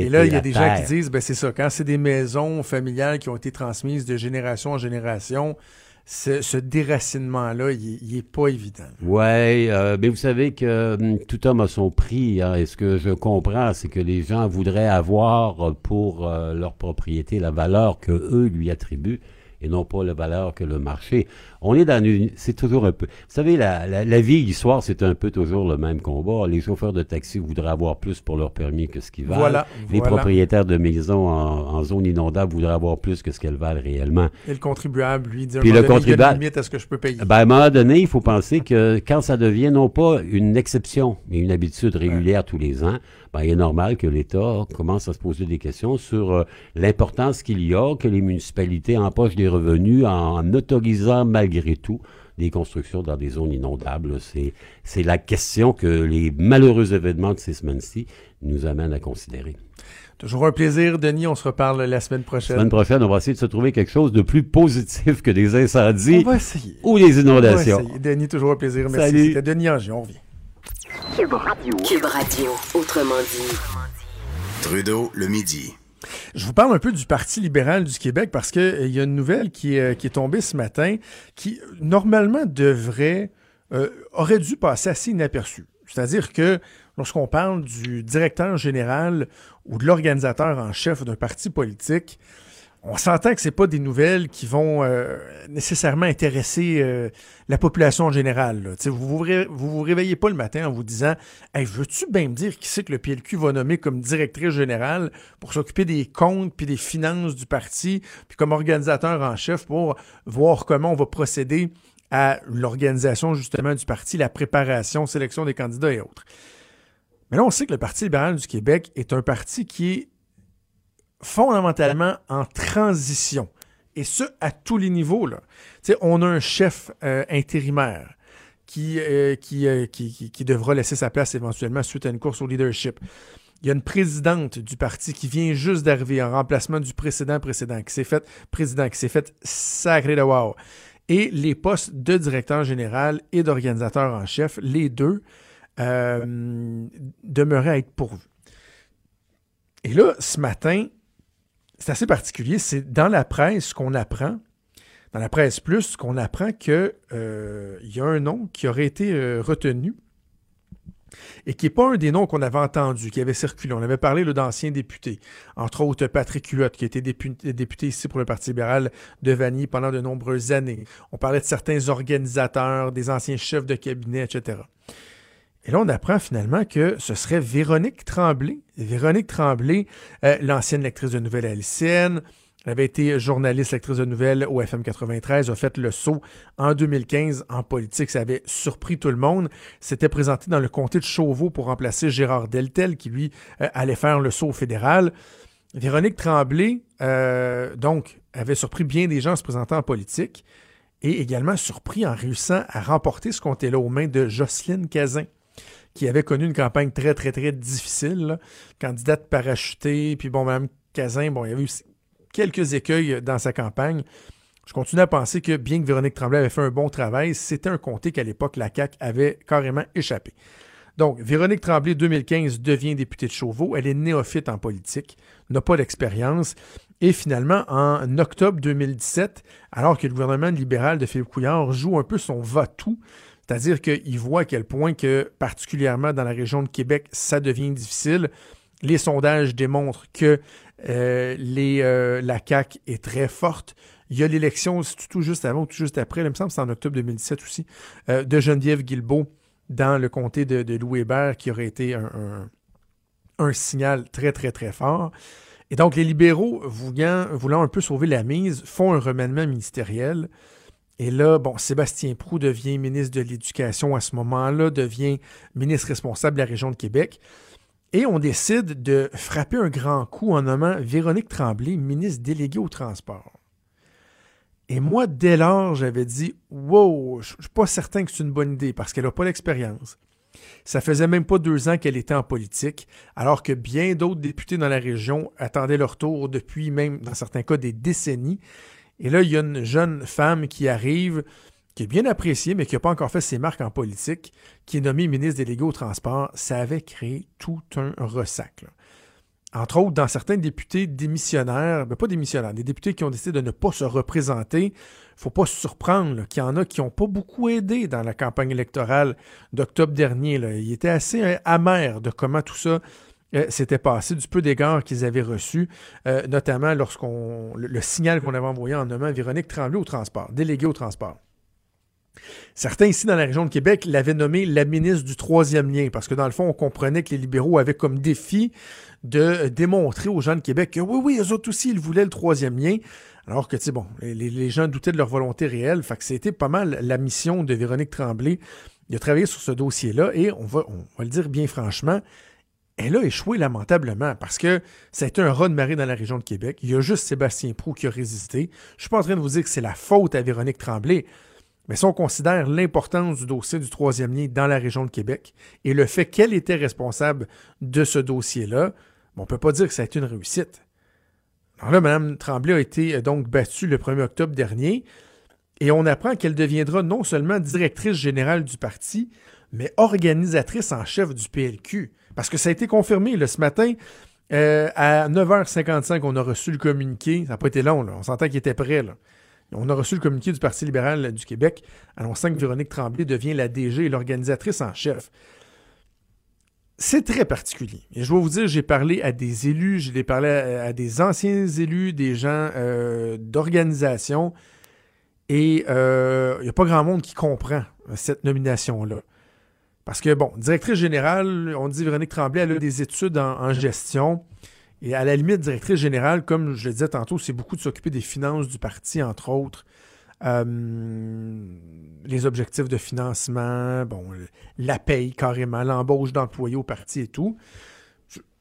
Et là, il y a des gens qui disent, ben c'est ça, quand c'est des maisons familiales qui ont été transmises de génération en génération, ce, ce déracinement-là, il, est- il est pas évident. Ouais, euh, mais vous savez que hum, tout homme a son prix. hein, et ce que je comprends, c'est que les gens voudraient avoir pour euh, leur propriété la valeur que eux lui attribuent et non pas la valeur que le marché. On est dans une... C'est toujours un peu... Vous savez, la, la, la vie, l'histoire, c'est un peu toujours le même combat. Les chauffeurs de taxi voudraient avoir plus pour leur permis que ce qu'ils valent. Voilà, Les voilà. propriétaires de maisons en, en zone inondable voudraient avoir plus que ce qu'elles valent réellement. Et le contribuable, lui, dit, Puis le contribuable- limite à ce que je peux payer. Ben, à un moment donné, il faut penser que quand ça devient non pas une exception, mais une habitude régulière tous les ans, ben, il est normal que l'État commence à se poser des questions sur euh, l'importance qu'il y a que les municipalités empochent des revenus en autorisant malgré tout des constructions dans des zones inondables. C'est, c'est la question que les malheureux événements de ces semaines-ci nous amènent à considérer. Toujours un plaisir, Denis. On se reparle la semaine La prochaine. semaine prochaine, on va essayer de se trouver quelque chose de plus positif que des incendies On va essayer. ou des On va inondations. essayer. Denis, toujours un plaisir. Merci. Salut. C'était Denis Angier. On revient. Cube Radio. Cube Radio, autrement dit. Trudeau, le midi. Je vous parle un peu du Parti libéral du Québec parce qu'il y a une nouvelle qui, est- qui est tombée ce matin qui, normalement, devrait, euh, aurait dû passer assez inaperçue. C'est-à-dire que lorsqu'on parle du directeur général ou de l'organisateur en chef d'un parti politique, on s'entend que c'est pas des nouvelles qui vont euh, nécessairement intéresser euh, la population en général. Vous vous vous réveillez pas le matin en vous disant Hey, veux-tu bien me dire qui c'est que le PLQ va nommer comme directrice générale pour s'occuper des comptes puis des finances du parti, puis comme organisateur en chef pour voir comment on va procéder à l'organisation justement du parti, la préparation, sélection des candidats et autres. Mais là, on sait que le Parti libéral du Québec est un parti qui est fondamentalement en transition. Et ce, à tous les niveaux. Là. On a un chef euh, intérimaire qui, euh, qui, euh, qui, qui- qui devra laisser sa place éventuellement suite à une course au leadership. Il y a une présidente du parti qui vient juste d'arriver en remplacement du précédent précédent, qui s'est fait président, qui s'est fait sacré de wow. Et les postes de directeur général et d'organisateur en chef, les deux, demeuraient à être pourvus. Et là, ce matin, c'est assez particulier. C'est dans la presse qu'on apprend, dans la presse plus, qu'on apprend que euh, y a un nom qui aurait été euh, retenu et qui n'est pas un des noms qu'on avait entendu, qui avait circulé. On avait parlé d'anciens députés, entre autres Patrick Huot, qui était député, député, ici pour le Parti libéral de Vanille pendant de nombreuses années. On parlait de certains organisateurs, des anciens chefs de cabinet, etc. Et là, on apprend finalement que ce serait Véronique Tremblay. Véronique Tremblay, euh, l'ancienne lectrice de nouvelles haïtiennes, elle avait été journaliste, lectrice de nouvelles au FM 93, a fait le saut en 2015 en politique. Ça avait surpris tout le monde. S'était présenté dans le comté de Chauveau pour remplacer Gérard Deltel, qui lui euh, allait faire le saut fédéral. Véronique Tremblay, euh, donc, avait surpris bien des gens en se présentant en politique et également surpris en réussissant à remporter ce comté-là aux mains de Jocelyne Cazin qui avait connu une campagne très, très, très difficile. Candidate parachutée, puis bon, Mme Cazin, bon, il y avait eu quelques écueils dans sa campagne. Je continue à penser que bien que Véronique Tremblay avait fait un bon travail, c'était un comté qu'à l'époque, la CAQ avait carrément échappé. Donc, Véronique Tremblay, 2015, devient députée de Chauveau. Elle est néophyte en politique, n'a pas d'expérience. Et finalement, en octobre 2017, alors que le gouvernement libéral de Philippe Couillard joue un peu son va-tout, c'est-à-dire qu'il voit à quel point que, particulièrement dans la région de Québec, ça devient difficile. Les sondages démontrent que euh, euh, la CAQ est très forte. Il y a l'élection tout juste avant ou tout juste après, il me semble que c'est en octobre 2017 aussi, euh, de Geneviève Guilbeault dans le comté de, Louis Hébert, qui aurait été un, un, signal très, très, très fort. Et donc, les libéraux, voulant, voulant un peu sauver la mise, font un remaniement ministériel. Et là, bon, Sébastien Prou devient ministre de l'Éducation à ce moment-là, devient ministre responsable de la région de Québec. Et on décide de frapper un grand coup en nommant Véronique Tremblay ministre déléguée au transport. Et moi, dès lors, j'avais dit Wow, je ne suis pas certain que c'est une bonne idée parce qu'elle n'a pas d'expérience. Ça faisait même pas deux ans qu'elle était en politique, alors que bien d'autres députés dans la région attendaient leur tour depuis même, dans certains cas, des décennies. Et là, il y a une jeune femme qui arrive, qui est bien appréciée, mais qui n'a pas encore fait ses marques en politique, qui est nommée ministre déléguée au transport. Ça avait créé tout un ressac. Entre autres, dans certains députés démissionnaires, mais ben, pas démissionnaires, des députés qui ont décidé de ne pas se représenter, il ne faut pas se surprendre qu'il y en a qui n'ont pas beaucoup aidé dans la campagne électorale d'octobre dernier. Là. Il était assez amer de comment tout ça euh, passé, du peu d'égard qu'ils avaient reçu, euh, notamment lorsqu'on le, signal qu'on avait envoyé en nommant Véronique Tremblay au transport, déléguée au transport. Certains ici dans la région de Québec l'avaient nommée la ministre du troisième lien, parce que dans le fond, on comprenait que les libéraux avaient comme défi de démontrer aux gens de Québec que oui, oui, eux autres aussi, ils voulaient le troisième lien. Alors que, tu sais, bon, les, gens doutaient de leur volonté réelle. Fait que c'était pas mal la mission de Véronique Tremblay. Il a travaillé sur ce dossier-là et on va, on va le dire bien franchement, elle a échoué lamentablement parce que ça un raz de marée dans la région de Québec. Il y a juste Sébastien Prou qui a résisté. Je ne suis pas en train de vous dire que c'est la faute à Véronique Tremblay, mais si on considère l'importance du dossier du troisième lien dans la région de Québec et le fait qu'elle était responsable de ce dossier-là, on ne peut pas dire que ça a été une réussite. Alors là, Mme Tremblay a été euh, donc battue le 1er octobre dernier et on apprend qu'elle deviendra non seulement directrice générale du parti, mais organisatrice en chef du PLQ. Parce que ça a été confirmé ce matin. Euh, à 9h55, on a reçu le communiqué. Ça n'a pas été long, on s'entend qu'il était prêt. On a reçu le communiqué du Parti libéral du Québec annonçant que Véronique Tremblay devient la DG et l'organisatrice en chef. C'est très particulier. Et je dois vous dire, j'ai parlé à des élus, j'ai parlé à, des anciens élus, des gens euh, d'organisation, et euh, il n'y a pas grand monde qui comprend cette nomination-là. Parce que, bon, directrice générale, on dit Véronique Tremblay, elle a des études en, gestion. Et à la limite, directrice générale, comme je le disais tantôt, c'est beaucoup de s'occuper des finances du parti, entre autres. Euh, les objectifs de financement, bon, la paye carrément, l'embauche d'employés au parti et tout.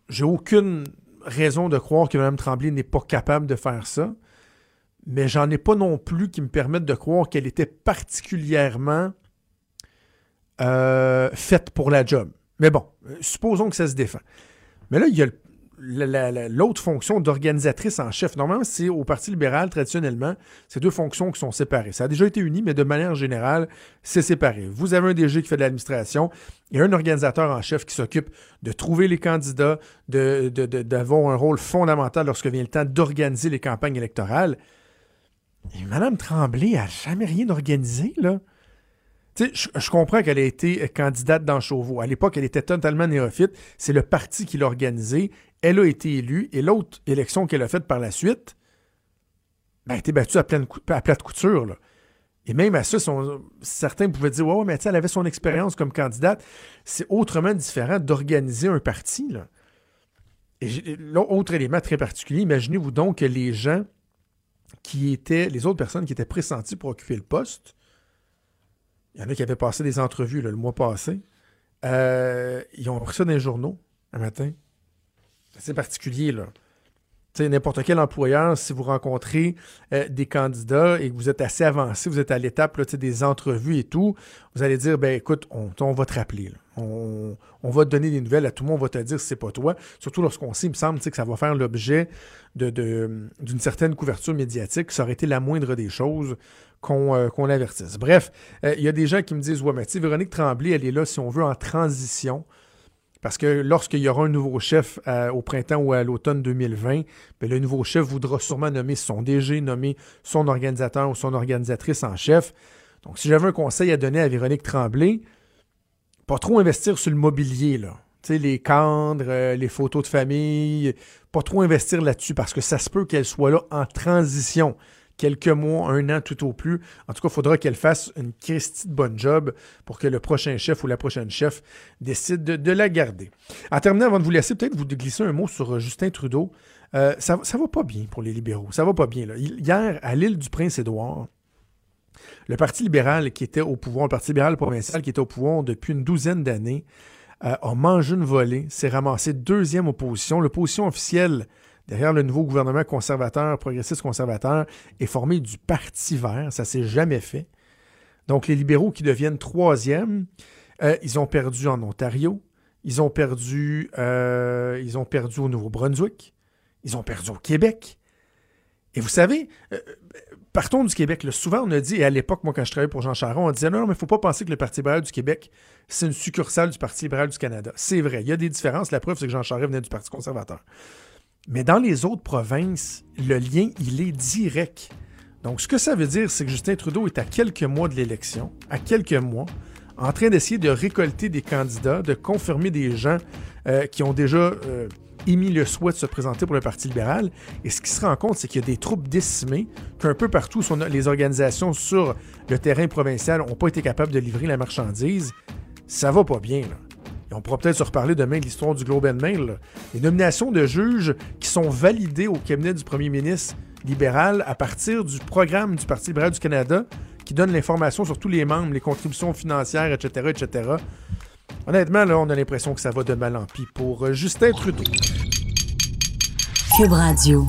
J'ai aucune raison de croire que Mme Tremblay n'est pas capable de faire ça, mais j'en ai pas non plus qui me permettent de croire qu'elle était particulièrement euh, faite pour la job. Mais bon, supposons que ça se défend. Mais là, il y a l'autre fonction d'organisatrice en chef. Normalement, c'est au Parti libéral, traditionnellement, ces deux fonctions qui sont séparées. Ça a déjà été uni, mais de manière générale, c'est séparé. Vous avez un DG qui fait de l'administration et un organisateur en chef qui s'occupe de trouver les candidats, d'avoir un rôle fondamental lorsque vient le temps d'organiser les campagnes électorales. Et Mme Tremblay n'a jamais rien organisé, là. Je, comprends qu'elle a été candidate dans Chauveau. À l'époque, elle était totalement néophyte. C'est le parti qui l'a organisé. Elle a été élue. Et l'autre élection qu'elle a faite par la suite, ben, elle a été battue à, pleine à plate couture. Là. Et même à ça, certains pouvaient dire Ouais, ouais, mais elle avait son expérience comme candidate. C'est autrement différent d'organiser un parti. Là. Et l'autre élément très particulier, imaginez-vous donc que les gens qui étaient, les autres personnes qui étaient pressenties pour occuper le poste, il y en a qui avaient passé des entrevues le mois passé, euh, ils ont pris ça dans les journaux un matin. C'est particulier, là. N'importe quel employeur, si vous rencontrez euh, des candidats et que vous êtes assez avancé, vous êtes à l'étape des entrevues et tout, vous allez dire, ben écoute, on, va te rappeler. On, on va te donner des nouvelles à tout le monde, on va te dire c'est pas toi. Surtout lorsqu'on sait, il me semble que ça va faire l'objet d'une certaine couverture médiatique. Ça aurait été la moindre des choses qu'on, euh, qu'on l'avertisse. Bref, euh, il y a des gens qui me disent, ouais, mais Véronique Tremblay, elle est là, si on veut, en transition. Parce que lorsqu'il y aura un nouveau chef euh, au printemps ou à l'automne 2020, ben, le nouveau chef voudra sûrement nommer son DG, nommer son organisateur ou son organisatrice en chef. Donc, si j'avais un conseil à donner à Véronique Tremblay, pas trop investir sur le mobilier, là. Les cadres, euh, les photos de famille, pas trop investir là-dessus parce que ça se peut qu'elle soit là en transition. Quelques mois, un an tout au plus. En tout cas, il faudra qu'elle fasse une Christie de bonne job pour que le prochain chef ou la prochaine chef décide de, la garder. En terminant, avant de vous laisser, peut-être vous glisser un mot sur euh, Justin Trudeau. Euh, ça, ça va pas bien pour les libéraux. Ça va pas bien. Hier, à l'île du Prince-Édouard, le Parti libéral qui était au pouvoir, le Parti libéral provincial qui était au pouvoir depuis une douzaine d'années, euh, a mangé une volée, s'est ramassé deuxième opposition. L'opposition officielle derrière le nouveau gouvernement conservateur, progressiste conservateur, est formée du Parti vert. Ça s'est jamais fait. Donc, les libéraux qui deviennent troisième, euh, ils ont perdu en Ontario, ils ont perdu, euh, ils ont perdu au Nouveau-Brunswick, ils ont perdu au Québec. Et vous savez, euh, partons du Québec. Souvent, on a dit, et à l'époque, moi, quand je travaillais pour Jean Charron, on disait non, non, mais il ne faut pas penser que le Parti libéral du Québec, c'est une succursale du Parti libéral du Canada. C'est vrai, il y a des différences. La preuve, c'est que Jean Charest venait du Parti conservateur. Mais dans les autres provinces, le lien, il est direct. Donc, ce que ça veut dire, c'est que Justin Trudeau est à quelques mois de l'élection, à quelques mois, en train d'essayer de récolter des candidats, de confirmer des gens euh, qui ont déjà euh, émis le souhait de se présenter pour le Parti libéral. Et ce qui se rend compte, c'est qu'il y a des troupes décimées, qu'un peu partout, les organisations sur le terrain provincial n'ont pas été capables de livrer la marchandise. Ça va pas bien, là. On pourra peut-être se reparler demain de l'histoire du Globe and Mail. Les nominations de juges qui sont validées au cabinet du premier ministre libéral à partir du programme du Parti libéral du Canada qui donne l'information sur tous les membres, les contributions financières, etc., etc. Honnêtement, là, on a l'impression que ça va de mal en pis pour euh, Justin Trudeau. Cube Radio.